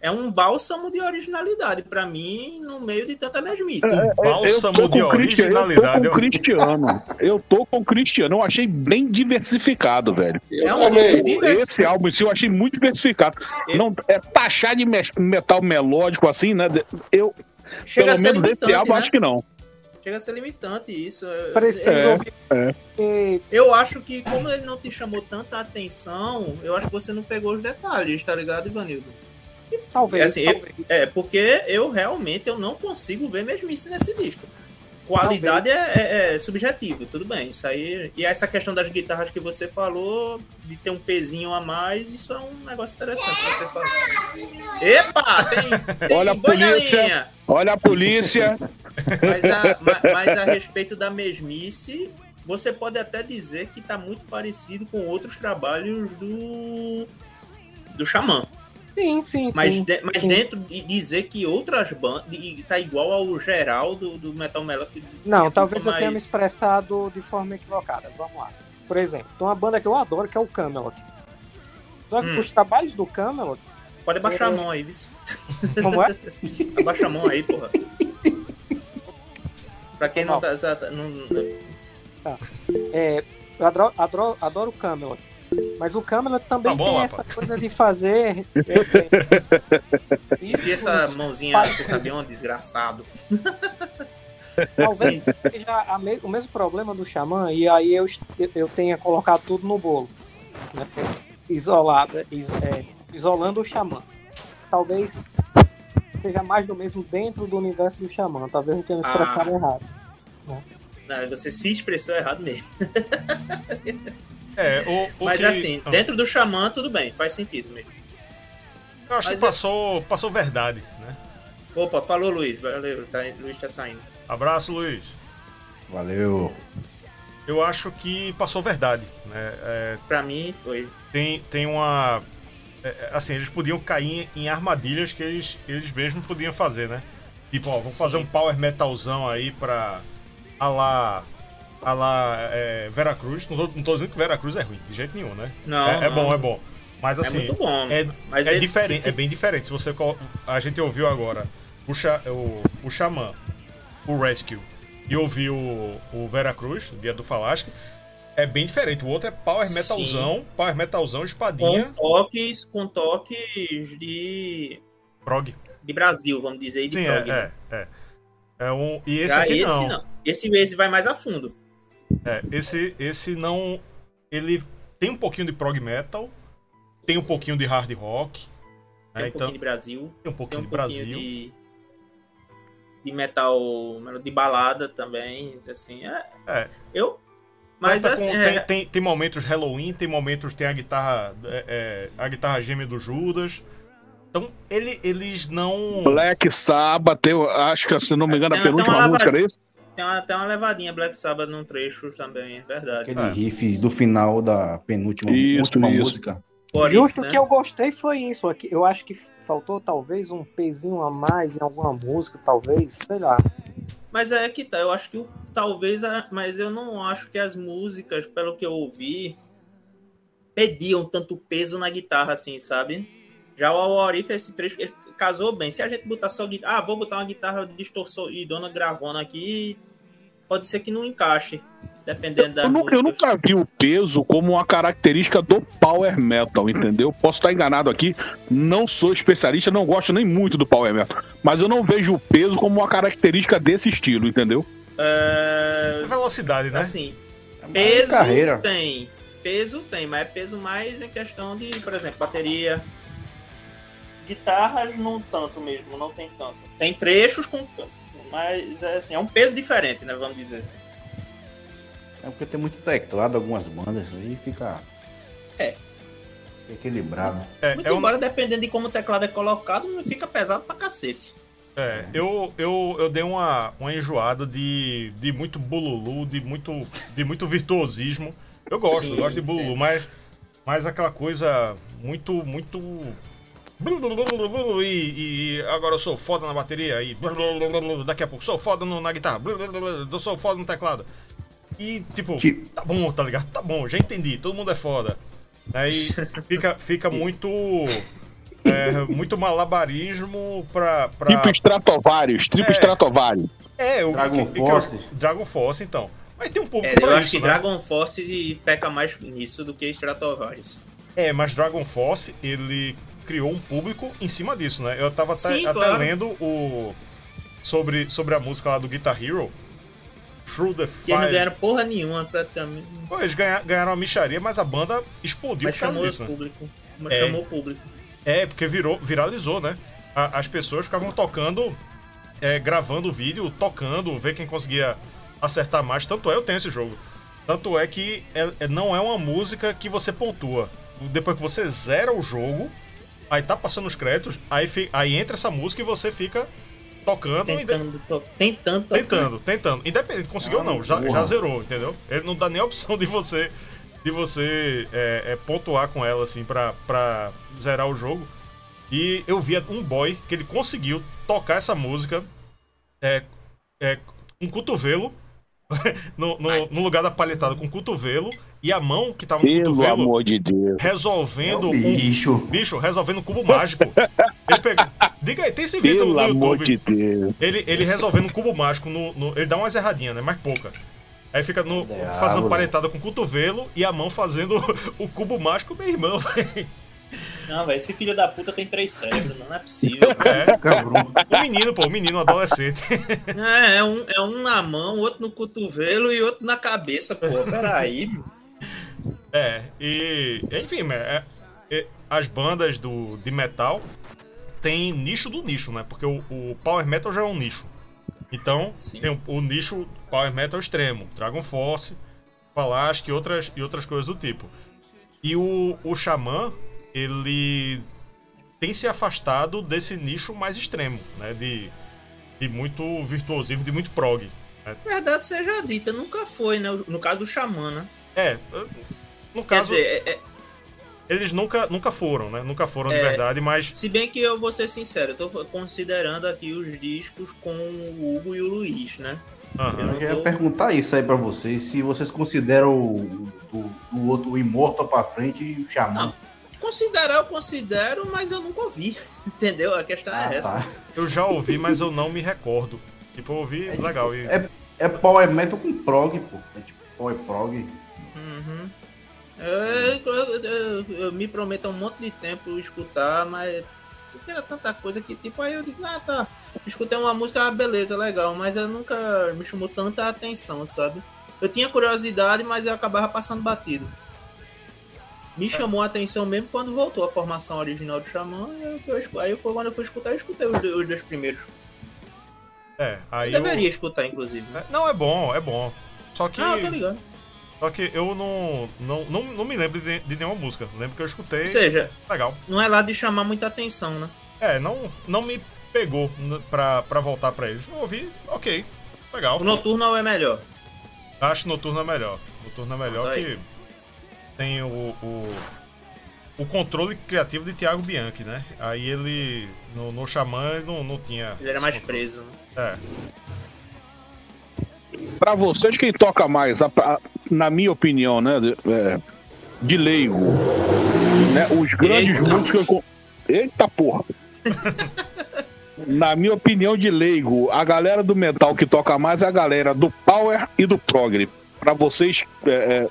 É um bálsamo de originalidade pra mim no meio de tanta mesmice. Bálsamo tô de com o Cristian- originalidade. Eu tô com o Cristiano. Eu tô com o Cristiano. Eu achei bem diversificado, velho. Eu É um também. diver- Esse álbum em si eu achei muito diversificado. Não, é taxar de me- metal melódico assim, né? Eu, Chega pelo a ser menos desse limitante, álbum, né? acho que não. Chega a ser limitante isso. É- Precisa É, é. Eu acho que, como ele não te chamou tanta atenção, eu acho que você não pegou os detalhes, tá ligado, Ivanildo? Talvez, Assim, eu- talvez. É, porque eu realmente eu não consigo ver mesmice nesse disco. Qualidade é, é- é subjetivo, tudo bem. Isso aí. E essa questão das guitarras que você falou, de ter um pezinho a mais, isso é um negócio interessante pra você falar. Epa! Tem, tem Olha a polícia. linha. Olha a polícia. Mas a, ma- mas a respeito da mesmice, você pode até dizer que tá muito parecido com outros trabalhos do. do Xamã. Sim, sim, Mas, sim. de- mas sim. dentro de dizer que outras bandas. Tá igual ao geral do, do Metal Melodic. Não, talvez eu tenha me expressado de forma equivocada. Vamos lá. Por exemplo, tem uma banda que eu adoro, que é o Camelot. Só que Hum. os trabalhos do Camelot, Pode abaixar a É. mão aí, viu? como é? Abaixa a mão aí, porra. Pra quem não tá. exata- Não, É, eu adoro, adoro, adoro o Camelot. Mas o Camelot também Tá bom, tem Lapa. essa coisa de fazer. é, é, e essa mãozinha, você sabe onde, desgraçado? Talvez seja a me- o mesmo problema do Xamã, e aí eu, eu tenha colocado tudo no bolo. Né? Isolado, is- é, isolando o Xamã. Talvez seja mais do mesmo dentro do universo do Xamã. Talvez eu tenha me expressado Ah. errado. Não, você se expressou errado mesmo. É, o, o Mas que, assim, Ah, dentro do Xamã, tudo bem, faz sentido mesmo. eu acho mas que eu- passou, passou verdade, né? Opa, falou Luiz, valeu, tá, Luiz tá saindo. Abraço, Luiz. Valeu. Eu acho que passou verdade, né? É, Pra mim foi. tem, tem uma. é, é, assim, eles podiam cair em armadilhas que eles, eles mesmos podiam fazer, né? Tipo, ó, vamos fazer um power metalzão aí pra. A lá. A lá. É, Veracruz. Não tô, não tô dizendo que Veracruz é ruim, de jeito nenhum, né? Não, é, é não. bom, é bom. Mas É assim. muito bom. É, mas é ele- diferente, se- é bem diferente. Se você a gente ouviu agora o, Xa- o, o Xamã, o Rescue e ouviu o, o Veracruz, Dia do Falasque, é bem diferente. O outro é power Sim. metalzão, power metalzão, com espadinha, toques, com toques de, prog. de Brasil, vamos dizer, de Sim, prog. é, né? é, é. É um, e esse Já aqui esse não. não. Esse, esse vai mais a fundo. É, esse, esse não. Ele tem um pouquinho de prog metal, tem um pouquinho de hard rock. Tem né, um então, pouquinho de Brasil, tem um tem pouquinho um de pouquinho Brasil. de, de metal, de balada também, assim. É, É. Eu. Mas Conta assim, com- é- tem, tem, tem momentos Halloween, tem momentos tem a guitarra é, é, a guitarra gêmea do Judas. Então ele, eles não Black Sabbath, eu acho que, se não me engano, a Tem- tem penúltima uma música era isso? Tem, uma, tem uma levadinha Black Sabbath num trecho também, é verdade. Aquele É. riff do final da penúltima Isso, última isso. música. Por Justo isso, né? que eu gostei foi isso. Aqui, eu acho que faltou talvez um pezinho a mais em alguma música, talvez, sei lá. Mas é que tá, eu acho que o- talvez, a- mas eu não acho que as músicas, pelo que eu ouvi, pediam tanto peso na guitarra assim, sabe? Já o Aurif, esse trecho, ele casou bem. Se a gente botar só guitarra, ah, vou botar uma guitarra distorção e dona gravona aqui, pode ser que não encaixe, dependendo da Eu, nu- eu nunca vi o peso como uma característica do power metal, entendeu? Posso estar enganado aqui, não sou especialista, não gosto nem muito do power metal, mas eu não vejo o peso como uma característica desse estilo, entendeu? É, velocidade, né? assim, Mais peso carreira. tem, peso tem, mas é peso mais em questão de, por exemplo, bateria. Guitarras não tanto mesmo, não tem tanto. Tem trechos com mas é assim, é um peso diferente, né, vamos dizer. É porque tem muito teclado, algumas bandas, aí fica. É. fica equilibrado. É, Muito é um- embora dependendo de como o teclado é colocado, fica pesado pra cacete. é, eu, eu, eu dei uma, uma enjoada de, de muito bululu, de muito, de muito virtuosismo. Eu gosto, Sim, eu gosto de bululu, sim. mas mas aquela coisa muito, muito. E, e agora eu sou foda na bateria, e daqui a pouco sou foda no- na guitarra, eu sou foda no teclado. E tipo, Que- tá bom, tá ligado? Tá bom, já entendi, todo mundo é foda. Aí fica, fica muito. é, muito malabarismo pra. pra Tipo Stratovarius, tipo É. Stratovarius. é, o Dragon que- que eu- Force. Dragon Force, então. Mas tem um pouco É, eu acho isso, que né? Dragon Force peca mais nisso do que Stratovarius. É, mas Dragon Force, ele criou um público em cima disso, né? Eu tava até, Sim, até claro. lendo o sobre, sobre a música lá do Guitar Hero. Through the Que eles não Fire. ganharam porra nenhuma, praticamente. Pô, eles ganha- ganharam a micharia, mas a banda explodiu Mas por causa chamou disso, o né? público. Mas É. chamou o público. É, porque virou, viralizou, né? A- as pessoas ficavam tocando, é, gravando o vídeo, tocando, ver quem conseguia acertar mais. Tanto é, eu tenho esse jogo. Tanto é que é- é- não é uma música que você pontua. Depois que você zera o jogo, aí tá passando os créditos, aí, fi- aí entra essa música e você fica tocando e de- Tentando, to... tentando tocar. tentando, tentando. Independente, conseguiu ou Ah, não, já, porra. já zerou, entendeu? Ele não dá nem a opção de você de você é, é, pontuar com ela, assim, pra, pra zerar o jogo. E eu via um boy que ele conseguiu tocar essa música é, é, com o cotovelo, no, no- no lugar da palhetada com o cotovelo, e a mão que tava no Pelo cotovelo amor de Deus. resolvendo É um um bicho. bicho, resolvendo um cubo mágico. Ele pegou. Diga aí, tem esse vídeo Pelo no amor YouTube. de Deus. Ele, ele resolvendo um cubo mágico no, no- Ele dá umas erradinhas, né? Mas pouca. Aí fica no, Diabo. fazendo palhetada com o cotovelo e a mão fazendo o cubo mágico, meu irmão, velho. Não, velho, esse filho da puta tem três cérebros, não é possível. É. Cabrão. O menino, pô, o menino, o adolescente. é, é um, é um na mão, outro no cotovelo e outro na cabeça, pô. Peraí. É, e. Enfim, é, é- as bandas do, de metal tem nicho do nicho, né? Porque o, o Power Metal já é um nicho. Então, Sim. tem o, o nicho Power Metal extremo, Dragon Force, Falasque e outras, e outras coisas do tipo. E o, o Xamã, ele tem se afastado desse nicho mais extremo, né? De, de muito virtuosismo, de muito prog. Verdade seja dita, nunca foi, né? No caso do Xamã, né? É, no Quer caso, dizer, é- é- eles nunca, nunca foram, né? Nunca foram de É. verdade, mas se bem que eu vou ser sincero, eu tô considerando aqui os discos com o Hugo e o Luiz, né? Aham. Eu já ia perguntar isso aí pra vocês, se vocês consideram o, o, o outro o Immortal pra frente e o Xamã. Não. Considerar eu considero, mas eu nunca ouvi. Entendeu? A questão Ah, é essa. tá. Eu já ouvi, mas eu não me recordo. Tipo, eu ouvi, É tipo- legal. E... É, é Power Metal com prog, pô. É tipo Power Prog. Uhum. Eu, eu- eu- eu me prometo um monte de tempo escutar, mas porque era tanta coisa que tipo, aí eu digo, ah tá, escutei uma música, ah, beleza, legal, mas eu nunca me chamou tanta atenção, sabe? Eu tinha curiosidade, mas eu acabava passando batido. Me chamou a atenção mesmo quando voltou a formação original do Xamã, eu, aí foi quando eu fui escutar, eu escutei os, dois- os dois primeiros. É, aí Eu eu... deveria escutar, inclusive. É, Não, é bom, é bom. Só que, Ah, tá ligado. Só que eu não, não, não, não me lembro de, de nenhuma música. Lembro que eu escutei. Ou seja, Legal. não é lá de chamar muita atenção, né? É, não, não me pegou pra, pra voltar pra eles. Eu ouvi, ok. Legal. O Noturno é melhor. Acho Noturno é melhor. Noturno é melhor Tá aí. que tem o, o, o controle criativo de Thiago Bianchi, né? Aí ele, no, no Xamã, ele não, não tinha. Ele era mais controle. preso. né? É. Pra vocês, quem toca mais, a- a- na minha opinião, né? De, é, de leigo, né, os grandes Eita. músicos. com- Eita porra! na minha opinião de leigo, a galera do metal que toca mais é a galera do power e do progre. Pra vocês, é, é,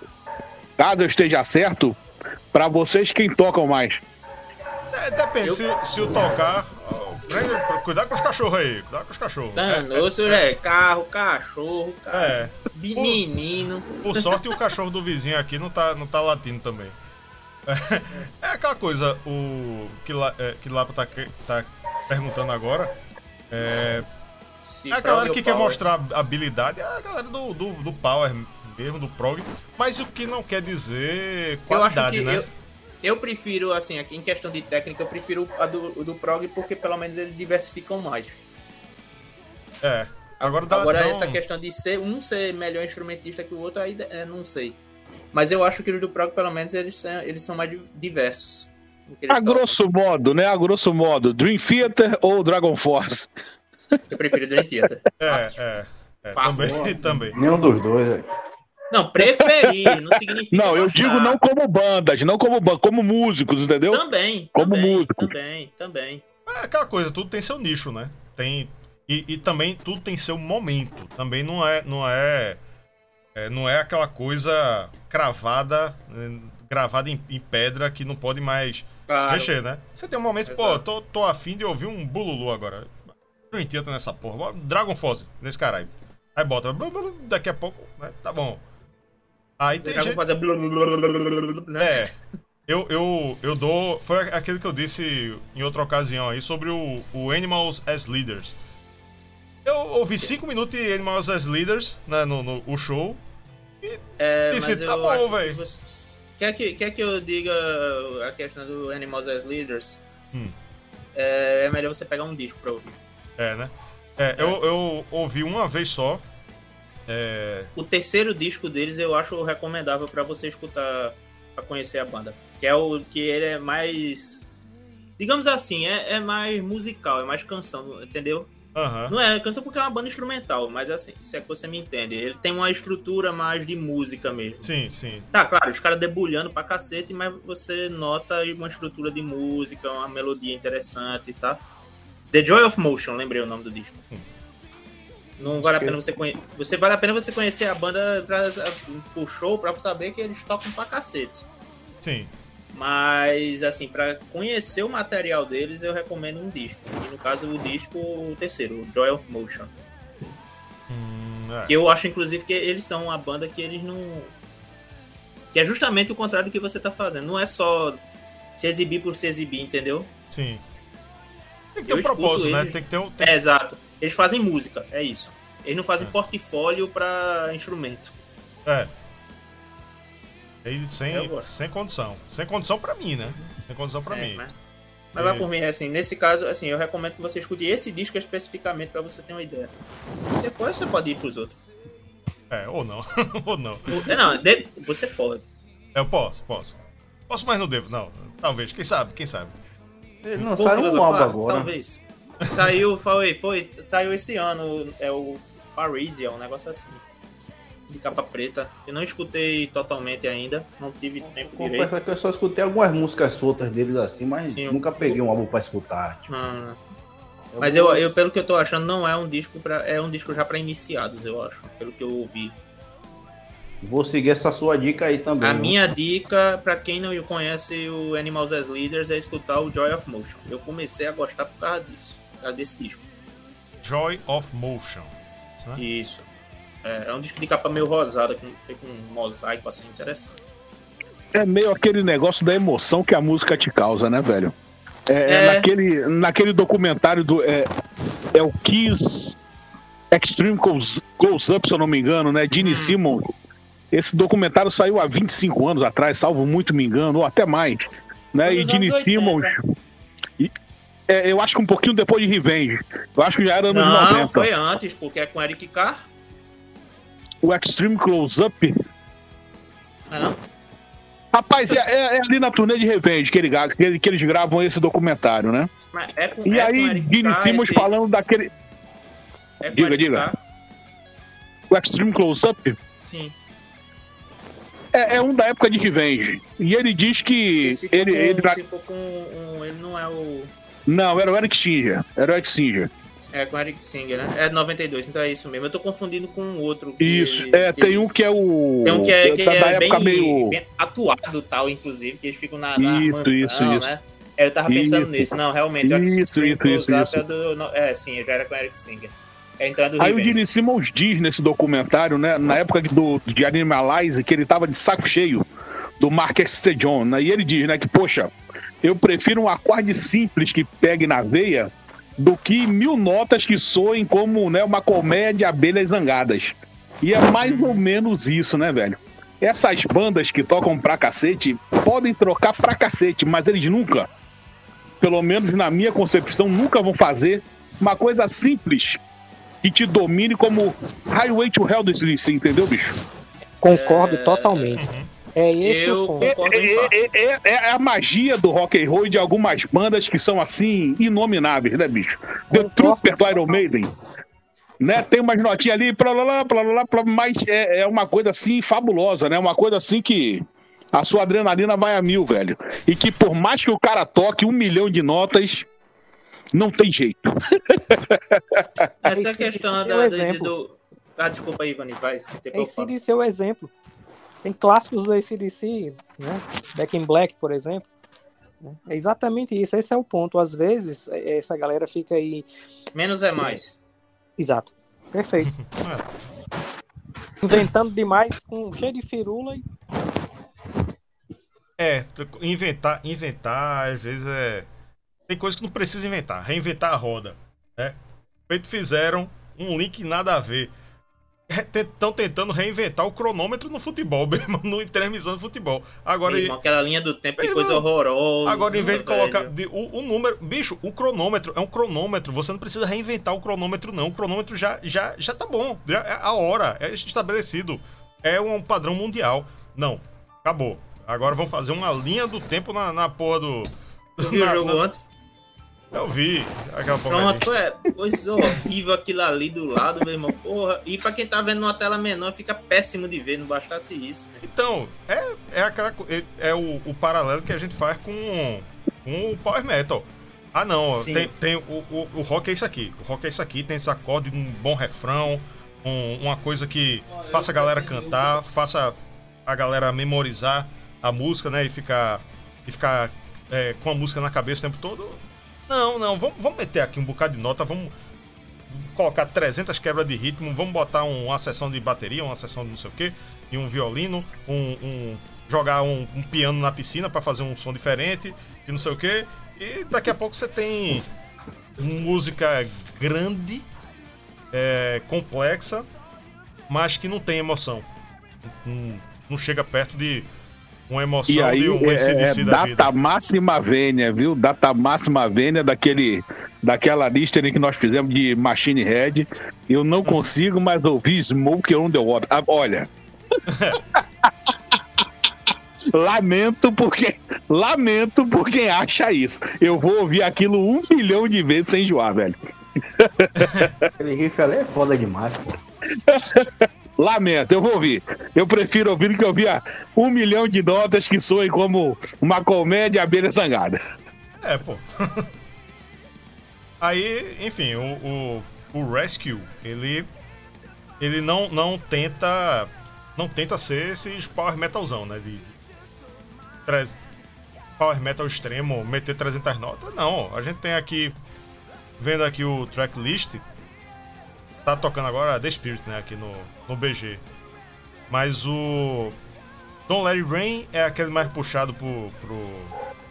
caso eu esteja certo, pra vocês quem tocam mais? É, depende, Eu- se, se o tocar. ó, prende- Cuidado com os cachorros aí, cuidado com os cachorros. Danou-se é, carro, cachorro, cara, É, menino. por sorte o cachorro do vizinho aqui não tá, não tá latindo também. É, aquela coisa, o que, lá, é, que Lapa tá, tá perguntando agora. É, é a galera que quer mostrar habilidade, é a galera do, do, do Power mesmo, do Prog. Mas o que não quer dizer Eu acho qualidade, que né? eu, eu prefiro, assim, aqui em questão de técnica, eu prefiro a do, do prog porque pelo menos eles diversificam mais. É. Agora dá Agora dá um- essa questão de ser um ser melhor instrumentista que o outro, aí é, não sei. Mas eu acho que os do prog, pelo menos, eles são, eles são mais di- diversos. A tocam. grosso modo, né? A grosso modo, Dream Theater ou Dragon Force? Eu prefiro Dream Theater. É, Fácil. é. é Fácil. também, também. Nenhum dos dois, velho. Não, preferir não significa. Não, eu digo não como bandas, não como ban- como músicos, entendeu? Também. Como também, músico. Também, também. É aquela coisa, tudo tem seu nicho, né? Tem e, e também tudo tem seu momento. Também não é não é, é, não é aquela coisa cravada, eh, gravada em, em pedra que não pode mais Claro. mexer, né? Você tem um momento, pô, Exato. tô, tô afim de ouvir um bululu agora. Não entendo nessa porra. Dragon Force nesse caralho. Aí bota, daqui a pouco, né? Tá bom. Aí tem gente, fazer. né? é. Eu, eu, eu dou. Foi aquilo que eu disse em outra ocasião aí sobre o, o Animals as Leaders. Eu ouvi 5 minutos de Animals as Leaders né, no, no o show. É, Disse, tá bom, acho que você- Quer que, quer que eu diga a questão do Animals as Leaders? Hum. É, é melhor você pegar um disco pra ouvir. É, né? É, Eu, eu ouvi uma vez só. É, O terceiro disco deles eu acho recomendável pra você escutar, pra conhecer a banda. Que é o que ele é mais. Digamos assim, é, é mais musical, é mais canção, entendeu? aham. Não é canção porque é uma banda instrumental, mas assim, se é que você me entende. Ele tem uma estrutura mais de música mesmo. Sim, sim. Tá, claro, os caras debulhando pra cacete, mas você nota uma estrutura de música, uma melodia interessante, tá? The Joy of Motion, lembrei o nome do disco. Não vale a pena você conhecer. Você vale a pena você conhecer a banda pra, pro show pra saber que eles tocam pra cacete. Sim. Mas, assim, pra conhecer o material deles, eu recomendo um disco. E no caso, o disco o terceiro, o Joy of Motion. Hum, é. Que eu acho, inclusive, que eles são uma banda que eles não. Que é justamente o contrário do que você tá fazendo. Não é só se exibir por se exibir, entendeu? Sim. Tem que ter Eu um propósito, né? eles. Tem que ter um. tem- É, exato. Eles fazem música, é isso. Eles não fazem É. portfólio pra instrumento. É. E sem, gosto. sem condição. Sem condição pra mim, né? Sem condição pra É, mim. Mas, mas vai por mim, assim, nesse caso, assim, eu recomendo que você escute esse disco especificamente pra você ter uma ideia. Depois você pode ir pros outros. É, ou não. ou não. O- Não, de- você pode. Eu posso, posso. Posso, mas não devo, não. Talvez, quem sabe, quem sabe. Eles Vou lançaram um álbum agora. Talvez. Saiu, foi, foi, saiu esse ano, é o Parisia, um negócio assim. De capa preta. Eu não escutei totalmente ainda, não tive tempo direito. Confesso que eu só escutei algumas músicas soltas deles assim, mas Sim, nunca eu- peguei um álbum pra escutar. Tipo, Não, não. Mas eu, eu, pelo que eu tô achando, não é um disco para é um disco já pra iniciados, eu acho, pelo que eu ouvi. Vou seguir essa sua dica aí também. A viu? minha dica, pra quem não conhece o Animals as Leaders, é escutar o Joy of Motion. Eu comecei a gostar por causa disso, causa desse disco. Joy of Motion. Isso, né? Isso. É, é um disco de capa meio rosada, com, feito com um mosaico assim interessante. É meio aquele negócio da emoção que a música te causa, né, velho? É, é É. naquele, naquele documentário do. É, é o Kiss Extreme Close, Close Up, se eu não me engano, né? Gene Hum. Simmons. Esse documentário saiu há 25 anos atrás, salvo muito me engano, ou até mais. Né? E Gene anos 80. É, eu acho que um pouquinho depois de Revenge. Eu acho que já era anos Não, 90. foi antes, porque é com Eric Carr. O Extreme Close Up. Não, é não? Rapaz, é, é- é ali na turnê de Revenge que, ele, que, ele- que eles gravam esse documentário, né? É com, E é aí, Gene Simmons esse- falando daquele. é Diga, Eric diga. Carr. O Extreme Close-Up Sim. é, é um da época de Revenge. E ele diz que. Se for, Ele, com, ele tra- se for com um, ele não é o Não, era o Eric Singer. Era o Eric Singer. é com Eric Singer, né? É 92, então é isso mesmo. Eu tô confundindo com um outro. Isso. ele- É, tem ele- um que é o. Tem um que é, que da é bem, meio. bem atuado, tal, inclusive, que eles ficam na, na Isso, mansão, isso, isso. né? É, Eu tava pensando Isso. nisso. Não, realmente. o Isso, isso, isso. É, do, é, sim, já era com Eric Singer. É, Aí o. Gene Simmons diz nesse documentário, né, na época do, de Animalize, que ele tava de saco cheio do Mark X. John, né, e ele diz, né, que, poxa, eu prefiro um acorde simples que pegue na veia do que mil notas que soem como, né, uma colmeia de abelhas zangadas. E é mais ou menos isso, né, velho? Essas bandas que tocam pra cacete podem trocar pra cacete, mas eles nunca, pelo menos na minha concepção, nunca vão fazer uma coisa simples que te domine como Highway to Hell do CDC, entendeu, bicho? Concordo É, totalmente. É esse eu concordo É, é- é- é a magia do rock and roll e de algumas bandas que são assim, inomináveis, né, bicho? The. Trooper do Iron Maiden. Né? Tem umas notinhas ali, plá, lá, lá, plá, lá, lá, plá, mas é, é uma coisa assim fabulosa, né? Uma coisa assim que a sua adrenalina vai a mil, velho. E que por mais que o cara toque um milhão de notas, não tem jeito. Essa questão esse da, é do, Ah, desculpa aí, Ivani, vai. É o exemplo. Tem clássicos do ACDC, né? Back in Black, por exemplo. né? É exatamente isso, esse é o ponto. Às vezes, é- essa galera fica aí. Menos é mais. Exato. Perfeito. Inventando demais, com cheio de firula e É, inventar, inventar, às vezes é. Tem coisa que não precisa inventar, reinventar a roda. Né? Feito fizeram um link nada a ver. Estão tentando reinventar o cronômetro no futebol, mesmo, no transmissão de futebol. Agora, irmão, aquela linha do tempo, que Meu coisa horrorosa. agora em vez de velho. colocar de- o, o número. Bicho, o cronômetro é um cronômetro. Você não precisa reinventar o cronômetro, não. O cronômetro já, já, já tá bom. Já, é a hora é estabelecido. É um padrão mundial. Não, acabou. Agora vão fazer uma linha do tempo na, na porra do. Tu viu o jogo na- ontem? Eu vi aquela porra. Pronto, foi coisa horrível aquilo ali do lado, meu irmão. Porra. E pra quem tá vendo numa tela menor, fica péssimo de ver, não bastasse isso. né? Então, é, é, aquela, é, é o, o paralelo que a gente faz com, com o Power Metal. Ah, não, Sim. tem, tem o, o, o rock é isso aqui. O rock é isso aqui, tem esse acorde, um bom refrão, um- uma coisa que faça a galera cantar, faça a galera memorizar a música, né? E ficar, e ficar é, com a música na cabeça o tempo todo. Não, não, vamos, vamos meter aqui um bocado de nota, vamos colocar 300 quebras de ritmo, vamos botar um- uma sessão de bateria, uma sessão de não sei o que, e um violino, um, um- jogar um, um piano na piscina para fazer um som diferente, e não sei o que, e daqui a pouco você tem música grande, é, complexa, mas que não tem emoção. Não, não chega perto de uma emoção E aí de um é, ACDC é da vida. data máxima vênia, viu? Data máxima vênia daquele, daquela lista ali que nós fizemos de Machine Head. Eu não consigo mais ouvir Smoke on the Water. Ah, olha. lamento porque lamento por quem acha isso. Eu vou ouvir aquilo um milhão de vezes sem enjoar, velho. Aquele riff ali é foda demais, pô. Lamento, eu vou ouvir. Eu prefiro ouvir do que ouvir um milhão de notas que soem como uma comédia abelha zangada. É, pô. Aí, enfim, o, o, o Rescue, ele ele não, não tenta não tenta ser esses power metalzão, né, de trez- power metal extremo, meter 300 notas. Não, a gente tem aqui vendo aqui o tracklist tá tocando agora The Spirit, né, aqui no, no BG. Mas o Don't Let It Rain é aquele mais puxado pro, pro,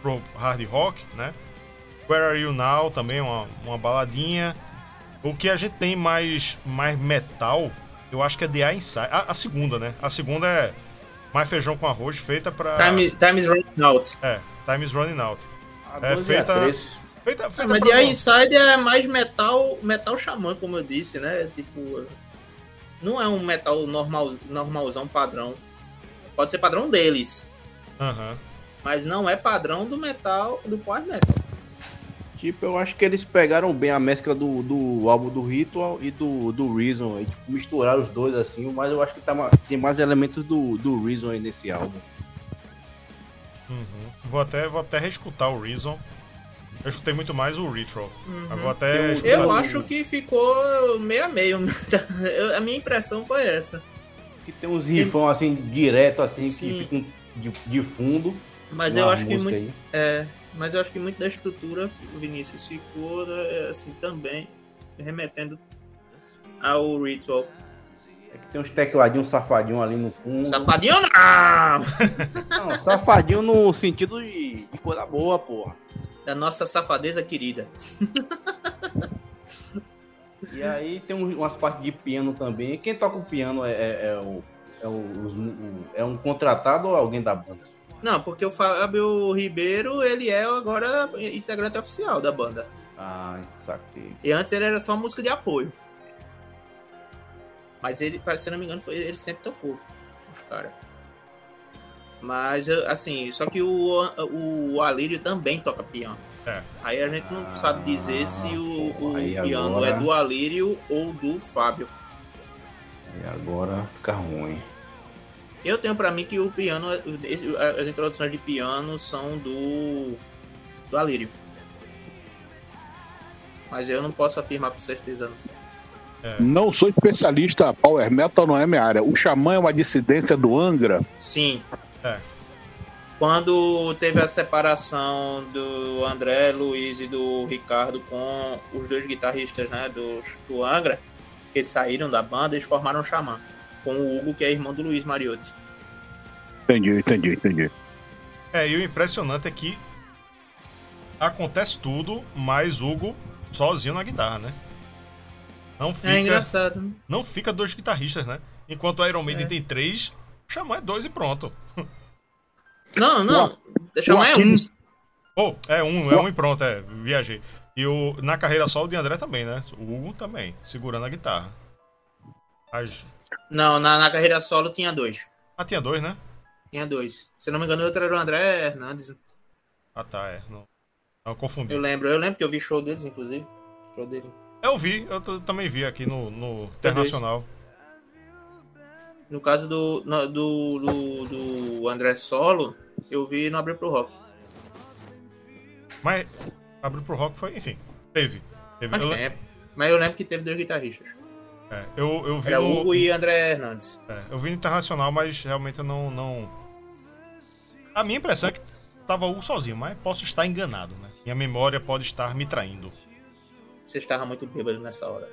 pro hard rock, né? Where Are You Now também é uma, uma baladinha. O que a gente tem mais, mais metal, eu acho que é The Inside. A, a segunda, né? A segunda é mais feijão com arroz, feita pra. Time, time is running out. É, Time is Running Out. A É 12 e a feita- 13. Feita, Ah, feita mas The Inside é mais metal, metal xamã, como eu disse, né? Tipo, não é um metal normal, normalzão padrão. Pode ser padrão deles, Aham. mas não é padrão do metal, do power metal. Tipo, eu acho que eles pegaram bem a mescla do, do álbum do Ritual e do, do Reason. E, tipo, misturaram os dois assim, mas eu acho que tá tem mais elementos do, do Reason aí nesse álbum. Uhum. Vou até, vou até reescutar o Reason. Eu escutei muito mais o Ritual. Mas vou até. Escutar- Eu acho que ficou meio a meio. Eu- a minha impressão foi essa. Que tem uns rifão assim, direto assim, Sim. que ficam de, de fundo. Mas eu acho que muito. aí. É, mas eu acho que muito da estrutura, Vinícius, ficou é, assim também remetendo ao Ritual. É que tem uns tecladinhos safadinhos ali no fundo. Safadinho não! Não, safadinho no sentido de, de coisa boa, porra. Da nossa safadeza querida. E aí tem um- umas partes de piano também. Quem toca o piano é, é- é o, é, o- os- o- é um contratado ou alguém da banda? Não, porque o Fábio Ribeiro, ele é agora integrante oficial da banda. Ah, saquei. E antes ele era só música de apoio. Mas ele, se não me engano, foi, ele sempre tocou os cara. Mas, assim, só que o, o Alírio também toca piano. É. Aí a gente não sabe dizer se o, o Ah, aí piano agora- é do Alírio ou do Fábio. E agora fica ruim. Eu tenho pra mim que o piano, as introduções de piano são do, do Alírio. Mas eu não posso afirmar com certeza. não. Não sou especialista, Power Metal não é minha área. O Xamã é uma dissidência do Angra. Sim. É. Quando teve a separação do André Luiz e do Ricardo com os dois guitarristas né, do, do Angra, que saíram da banda, eles formaram o Xamã. Com o Hugo, que é irmão do Luiz Mariotti. Entendi, entendi, entendi. É, e o impressionante é que acontece tudo, mas Hugo sozinho na guitarra, né? Não fica, É engraçado. né? não fica dois guitarristas, né? Enquanto o Iron Maiden É. tem três, o Xamã é dois e pronto. Não, não. Deixa O eu é um. Oh, é um, é um e pronto, é, viajei. E o, na carreira solo de André também, né? O Hugo também, segurando a guitarra. As- Não, na, na carreira solo tinha dois. Ah, tinha dois, né? Tinha dois. Se não me engano, o outro era o André Hernandes. Ah, tá, é. Não, não confundi. Eu lembro, eu lembro que eu vi show deles, inclusive. Show dele. Eu vi, eu também vi aqui no, no Internacional. No caso do, no- do, do, do André Solo, eu vi no Abre pro Rock. Mas abriu pro rock foi, enfim, teve. teve. Faz Eu, le- tempo. Mas eu lembro que teve dois guitarristas. é, eu, eu vi Era no, Hugo e André Hernandes. é, eu vi no Internacional, mas realmente eu não, não. A minha impressão é que tava Hugo sozinho, mas posso estar enganado, né? Minha memória pode estar me traindo. Você estava muito bêbado nessa hora.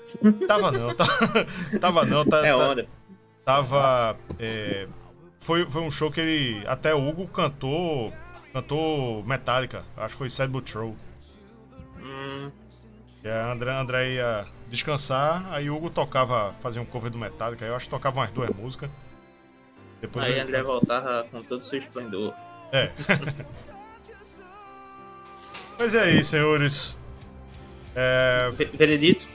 Tava não, tá- tava não, tá, É tá- onda. Tava. é, foi, foi um show que ele. Até o Hugo cantou. Cantou Metallica, acho que foi True. Hum, E a André, André ia descansar, aí o Hugo tocava, fazia um cover do Metallica, eu acho que tocava umas duas músicas. Depois aí ele- André voltava com todo o seu esplendor. É. Mas é isso, senhores. É, Ve- Veredito?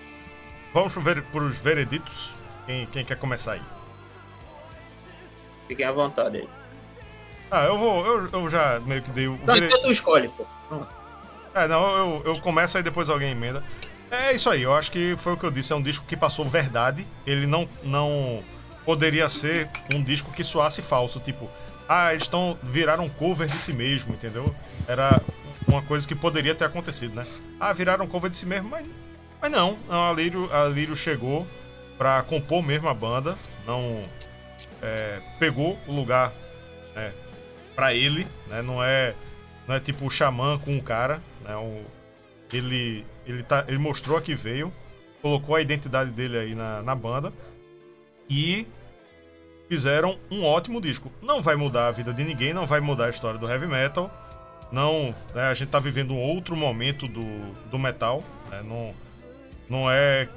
vamos ver para os vereditos. Quem, quem quer começar aí? Fiquem à vontade aí. Ah, eu vou. Eu, eu já meio que dei o. Não, então tu escolhe, pô. Pronto. É, não, eu, eu começo aí depois alguém emenda. É isso aí, eu acho que foi o que eu disse, é um disco que passou verdade. Ele não, não poderia ser um disco que soasse falso, tipo, ah, eles estão viraram cover de si mesmo, entendeu? Era uma coisa que poderia ter acontecido, né? Ah, viraram cover de si mesmo, mas, mas não. A Lírio, a Lírio chegou pra compor mesmo a banda, não é, pegou o lugar né, para ele, né? Não é não é tipo o xamã com o cara, né? O, ele ele tá ele mostrou que veio, colocou a identidade dele aí na, na banda e fizeram um ótimo disco. Não vai mudar a vida de ninguém, não vai mudar a história do heavy metal. Não, né, a gente tá vivendo um outro momento do, do metal, né, não, não é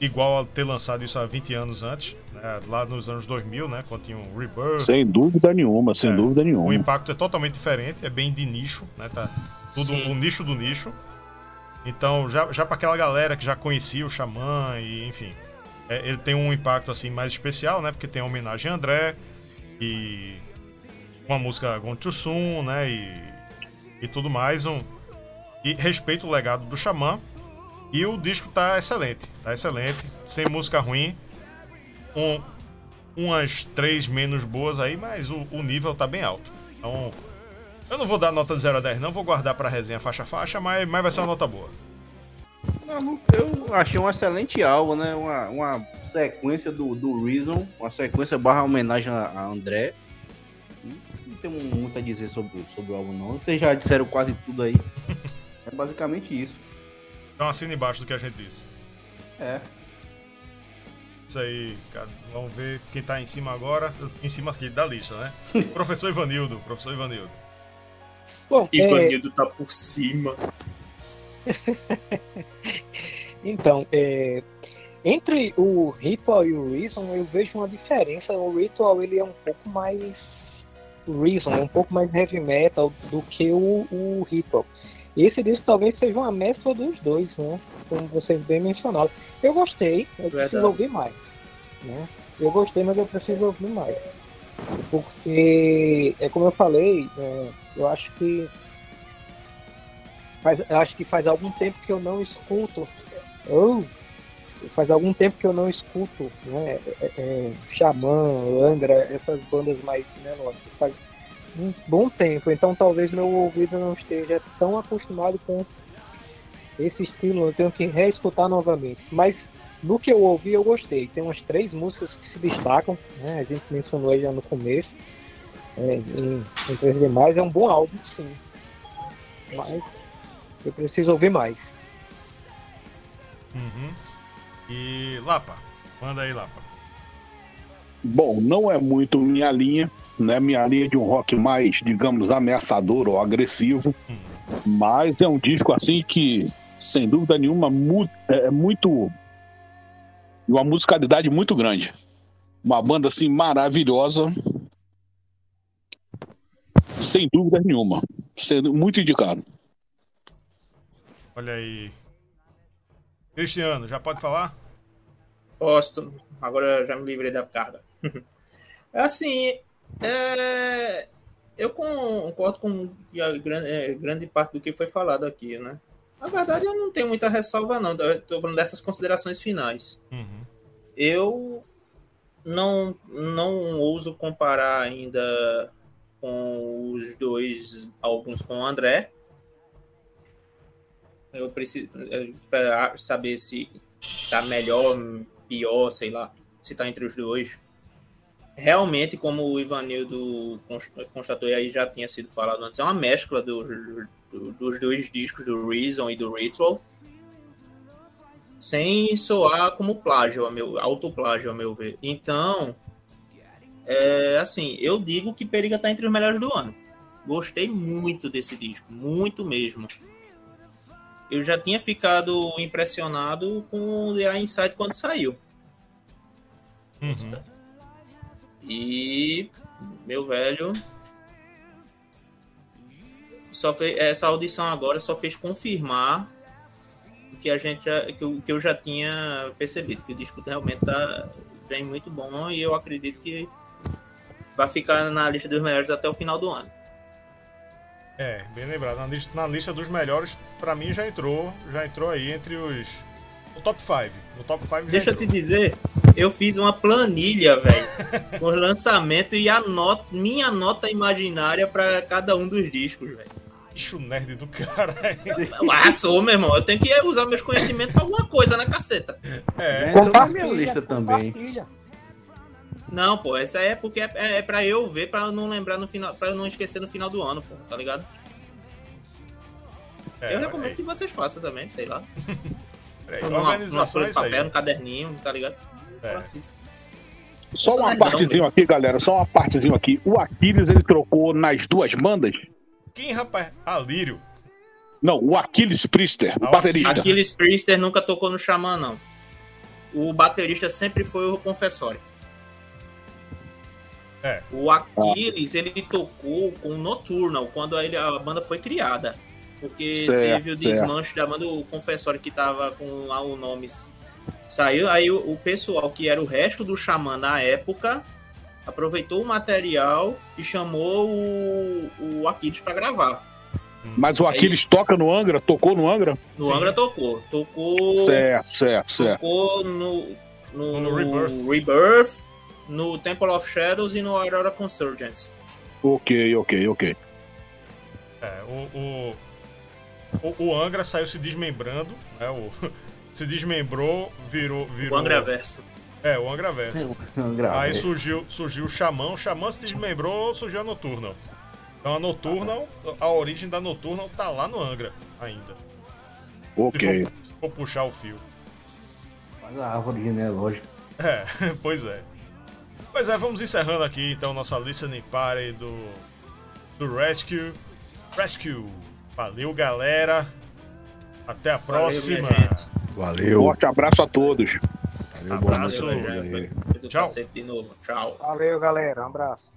igual a ter lançado isso há 20 anos antes, né, lá nos anos 2000, né, quando tinha o Rebirth, Sem dúvida nenhuma, sem É. dúvida o nenhuma. impacto é totalmente diferente, é bem de nicho, né? Tá tudo Sim. o nicho do nicho. Então, já, já para aquela galera que já conhecia o Xamã e, enfim, é, ele tem um impacto assim mais especial, né? Porque tem a homenagem a André e uma música Gone Too Soon, né? E, e tudo mais. Um, e respeita o legado do Xamã. E o disco tá excelente, tá excelente, sem música ruim. Um, umas três menos boas aí, mas o, o nível tá bem alto. Então, eu não vou dar nota de 0 a 10, não, vou guardar pra resenha faixa a faixa, mas, mas vai ser uma nota boa. Não, eu achei um excelente álbum, né? Uma, uma sequência do, do Reason, uma sequência barra homenagem a, a André. Não tenho muito a dizer sobre, sobre o álbum, não. Vocês já disseram quase tudo aí. É basicamente isso. Então assina embaixo do que a gente disse. É. Isso aí, cara. Vamos ver quem tá em cima agora. Em cima aqui da lista, né? professor Ivanildo, professor Ivanildo. Bom, é, Ivanildo tá por cima. então, é, entre o Ritual e o Reason, eu vejo uma diferença. O Ritual ele é um pouco mais Reason, é um pouco mais heavy metal do que o, o Ritual. Esse disco talvez seja uma mescla dos dois, né? Como vocês bem mencionaram. Eu gostei, eu Verdade. preciso ouvir mais. Né? Eu gostei, mas eu preciso ouvir mais. Porque, é como eu falei, é, eu acho que faz, eu acho que faz algum tempo que eu não escuto. ou faz algum tempo que eu não escuto, né? É, é, Xamã, Angra, essas bandas mais melódicas. Faz um bom tempo, então talvez meu ouvido não esteja tão acostumado com esse estilo, eu tenho que reescutar novamente. Mas no que eu ouvi, eu gostei. Tem umas três músicas que se destacam, né? A gente mencionou aí já no começo. É, em, em 3 demais é um bom álbum, sim. Mas eu preciso ouvir mais. Uhum. E Lapa, manda aí, Lapa. Bom, não é muito minha linha, né? Minha linha de um rock mais, digamos, ameaçador ou agressivo. Mas é um disco assim que, sem dúvida nenhuma, mu- é muito. Uma musicalidade muito grande. Uma banda assim maravilhosa. Sem dúvida nenhuma. Sendo muito indicado. Olha aí. Cristiano, já pode falar? Posto. Agora eu já me livrei da carga. É assim, é, eu concordo com a grande, é, grande parte do que foi falado aqui, né? Na verdade, eu não tenho muita ressalva, não. Estou falando dessas considerações finais. Uhum. Eu não, não ouso comparar ainda com os dois álbuns com o André. Eu preciso para saber se tá melhor, pior, sei lá, se tá entre os dois. Realmente, como o Ivanildo const- constatou e aí já tinha sido falado antes, é uma mescla dos, do- dos dois discos, do Reason e do Ritual, sem soar como plágio, a meu, autoplágio, a meu ver. Então, é, assim, eu digo que Periga tá entre os melhores do ano. Gostei muito desse disco, muito mesmo. Eu já tinha ficado impressionado com The Inside quando saiu. Uhum. E meu velho, só fez, essa audição agora só fez confirmar que a gente já, que, eu, que eu já tinha percebido que o disco realmente tá vem muito bom e eu acredito que vai ficar na lista dos melhores até o final do ano. É, bem lembrado. Na lista, na lista dos melhores, pra mim já entrou, já entrou aí entre os o top 5. No top 5 já Deixa eu te entrou. dizer, eu fiz uma planilha, velho, com os lançamentos e a nota, minha nota imaginária para cada um dos discos, velho. Bicho nerd do cara. Ah, sou, meu irmão. Eu tenho que usar meus conhecimentos pra alguma coisa, né, caceta? É, Então na minha lista também. compartilha. Não, pô, essa é porque é, é, é pra eu ver, pra eu não lembrar no final, pra eu não esquecer no final do ano, pô, tá ligado? é, eu olha recomendo aí. que vocês façam também, sei lá. Peraí, Organização folha é de isso aí. papel, no caderninho, tá ligado? É. faço isso. Só uma nerdão, partezinha aqui, galera. Só uma partezinha aqui. O Aquiles ele trocou nas duas bandas. Quem, rapaz? Alírio. Não, o Aquiles Priester, o Ah, o baterista. Aquiles Priester nunca tocou no Xamã, não. O baterista sempre foi o Confessório. É. O Aquiles, ele tocou com o Nocturnal, quando a, ele- a banda foi criada. Porque Certo, teve o certo. desmanche da banda, o Confessório que tava com lá o nome saiu. Aí o, o pessoal que era o resto do Xamã na época aproveitou o material e chamou o, o Aquiles pra gravar. Mas o Aquiles toca no Angra? Tocou no Angra? No Sim. Angra tocou. Tocou. Certo, certo, certo. Tocou no, no, No Rebirth. Rebirth, no Temple of Shadows e no Aurora Consurgence. Ok, ok, ok. É, o, o, o, o Angra saiu se desmembrando, né? O, se desmembrou, virou. virou O Angra Verso. É, o Angra Verso. Grave Aí surgiu, surgiu o Xamã, o Xamã se desmembrou, surgiu a Nocturnal. Então a Nocturnal, a origem da Nocturnal tá lá no Angra ainda. Ok. se for puxar o fio. Faz a árvore genealógica. É, pois é. Pois é, vamos encerrando aqui então nossa listening party do, do Rescue. Rescue. Valeu, galera. Até a Valeu, próxima. gente. Valeu. Forte abraço a todos. Valeu, Abraço. Tchau. cacete de novo. Tchau. Valeu, galera. Um abraço.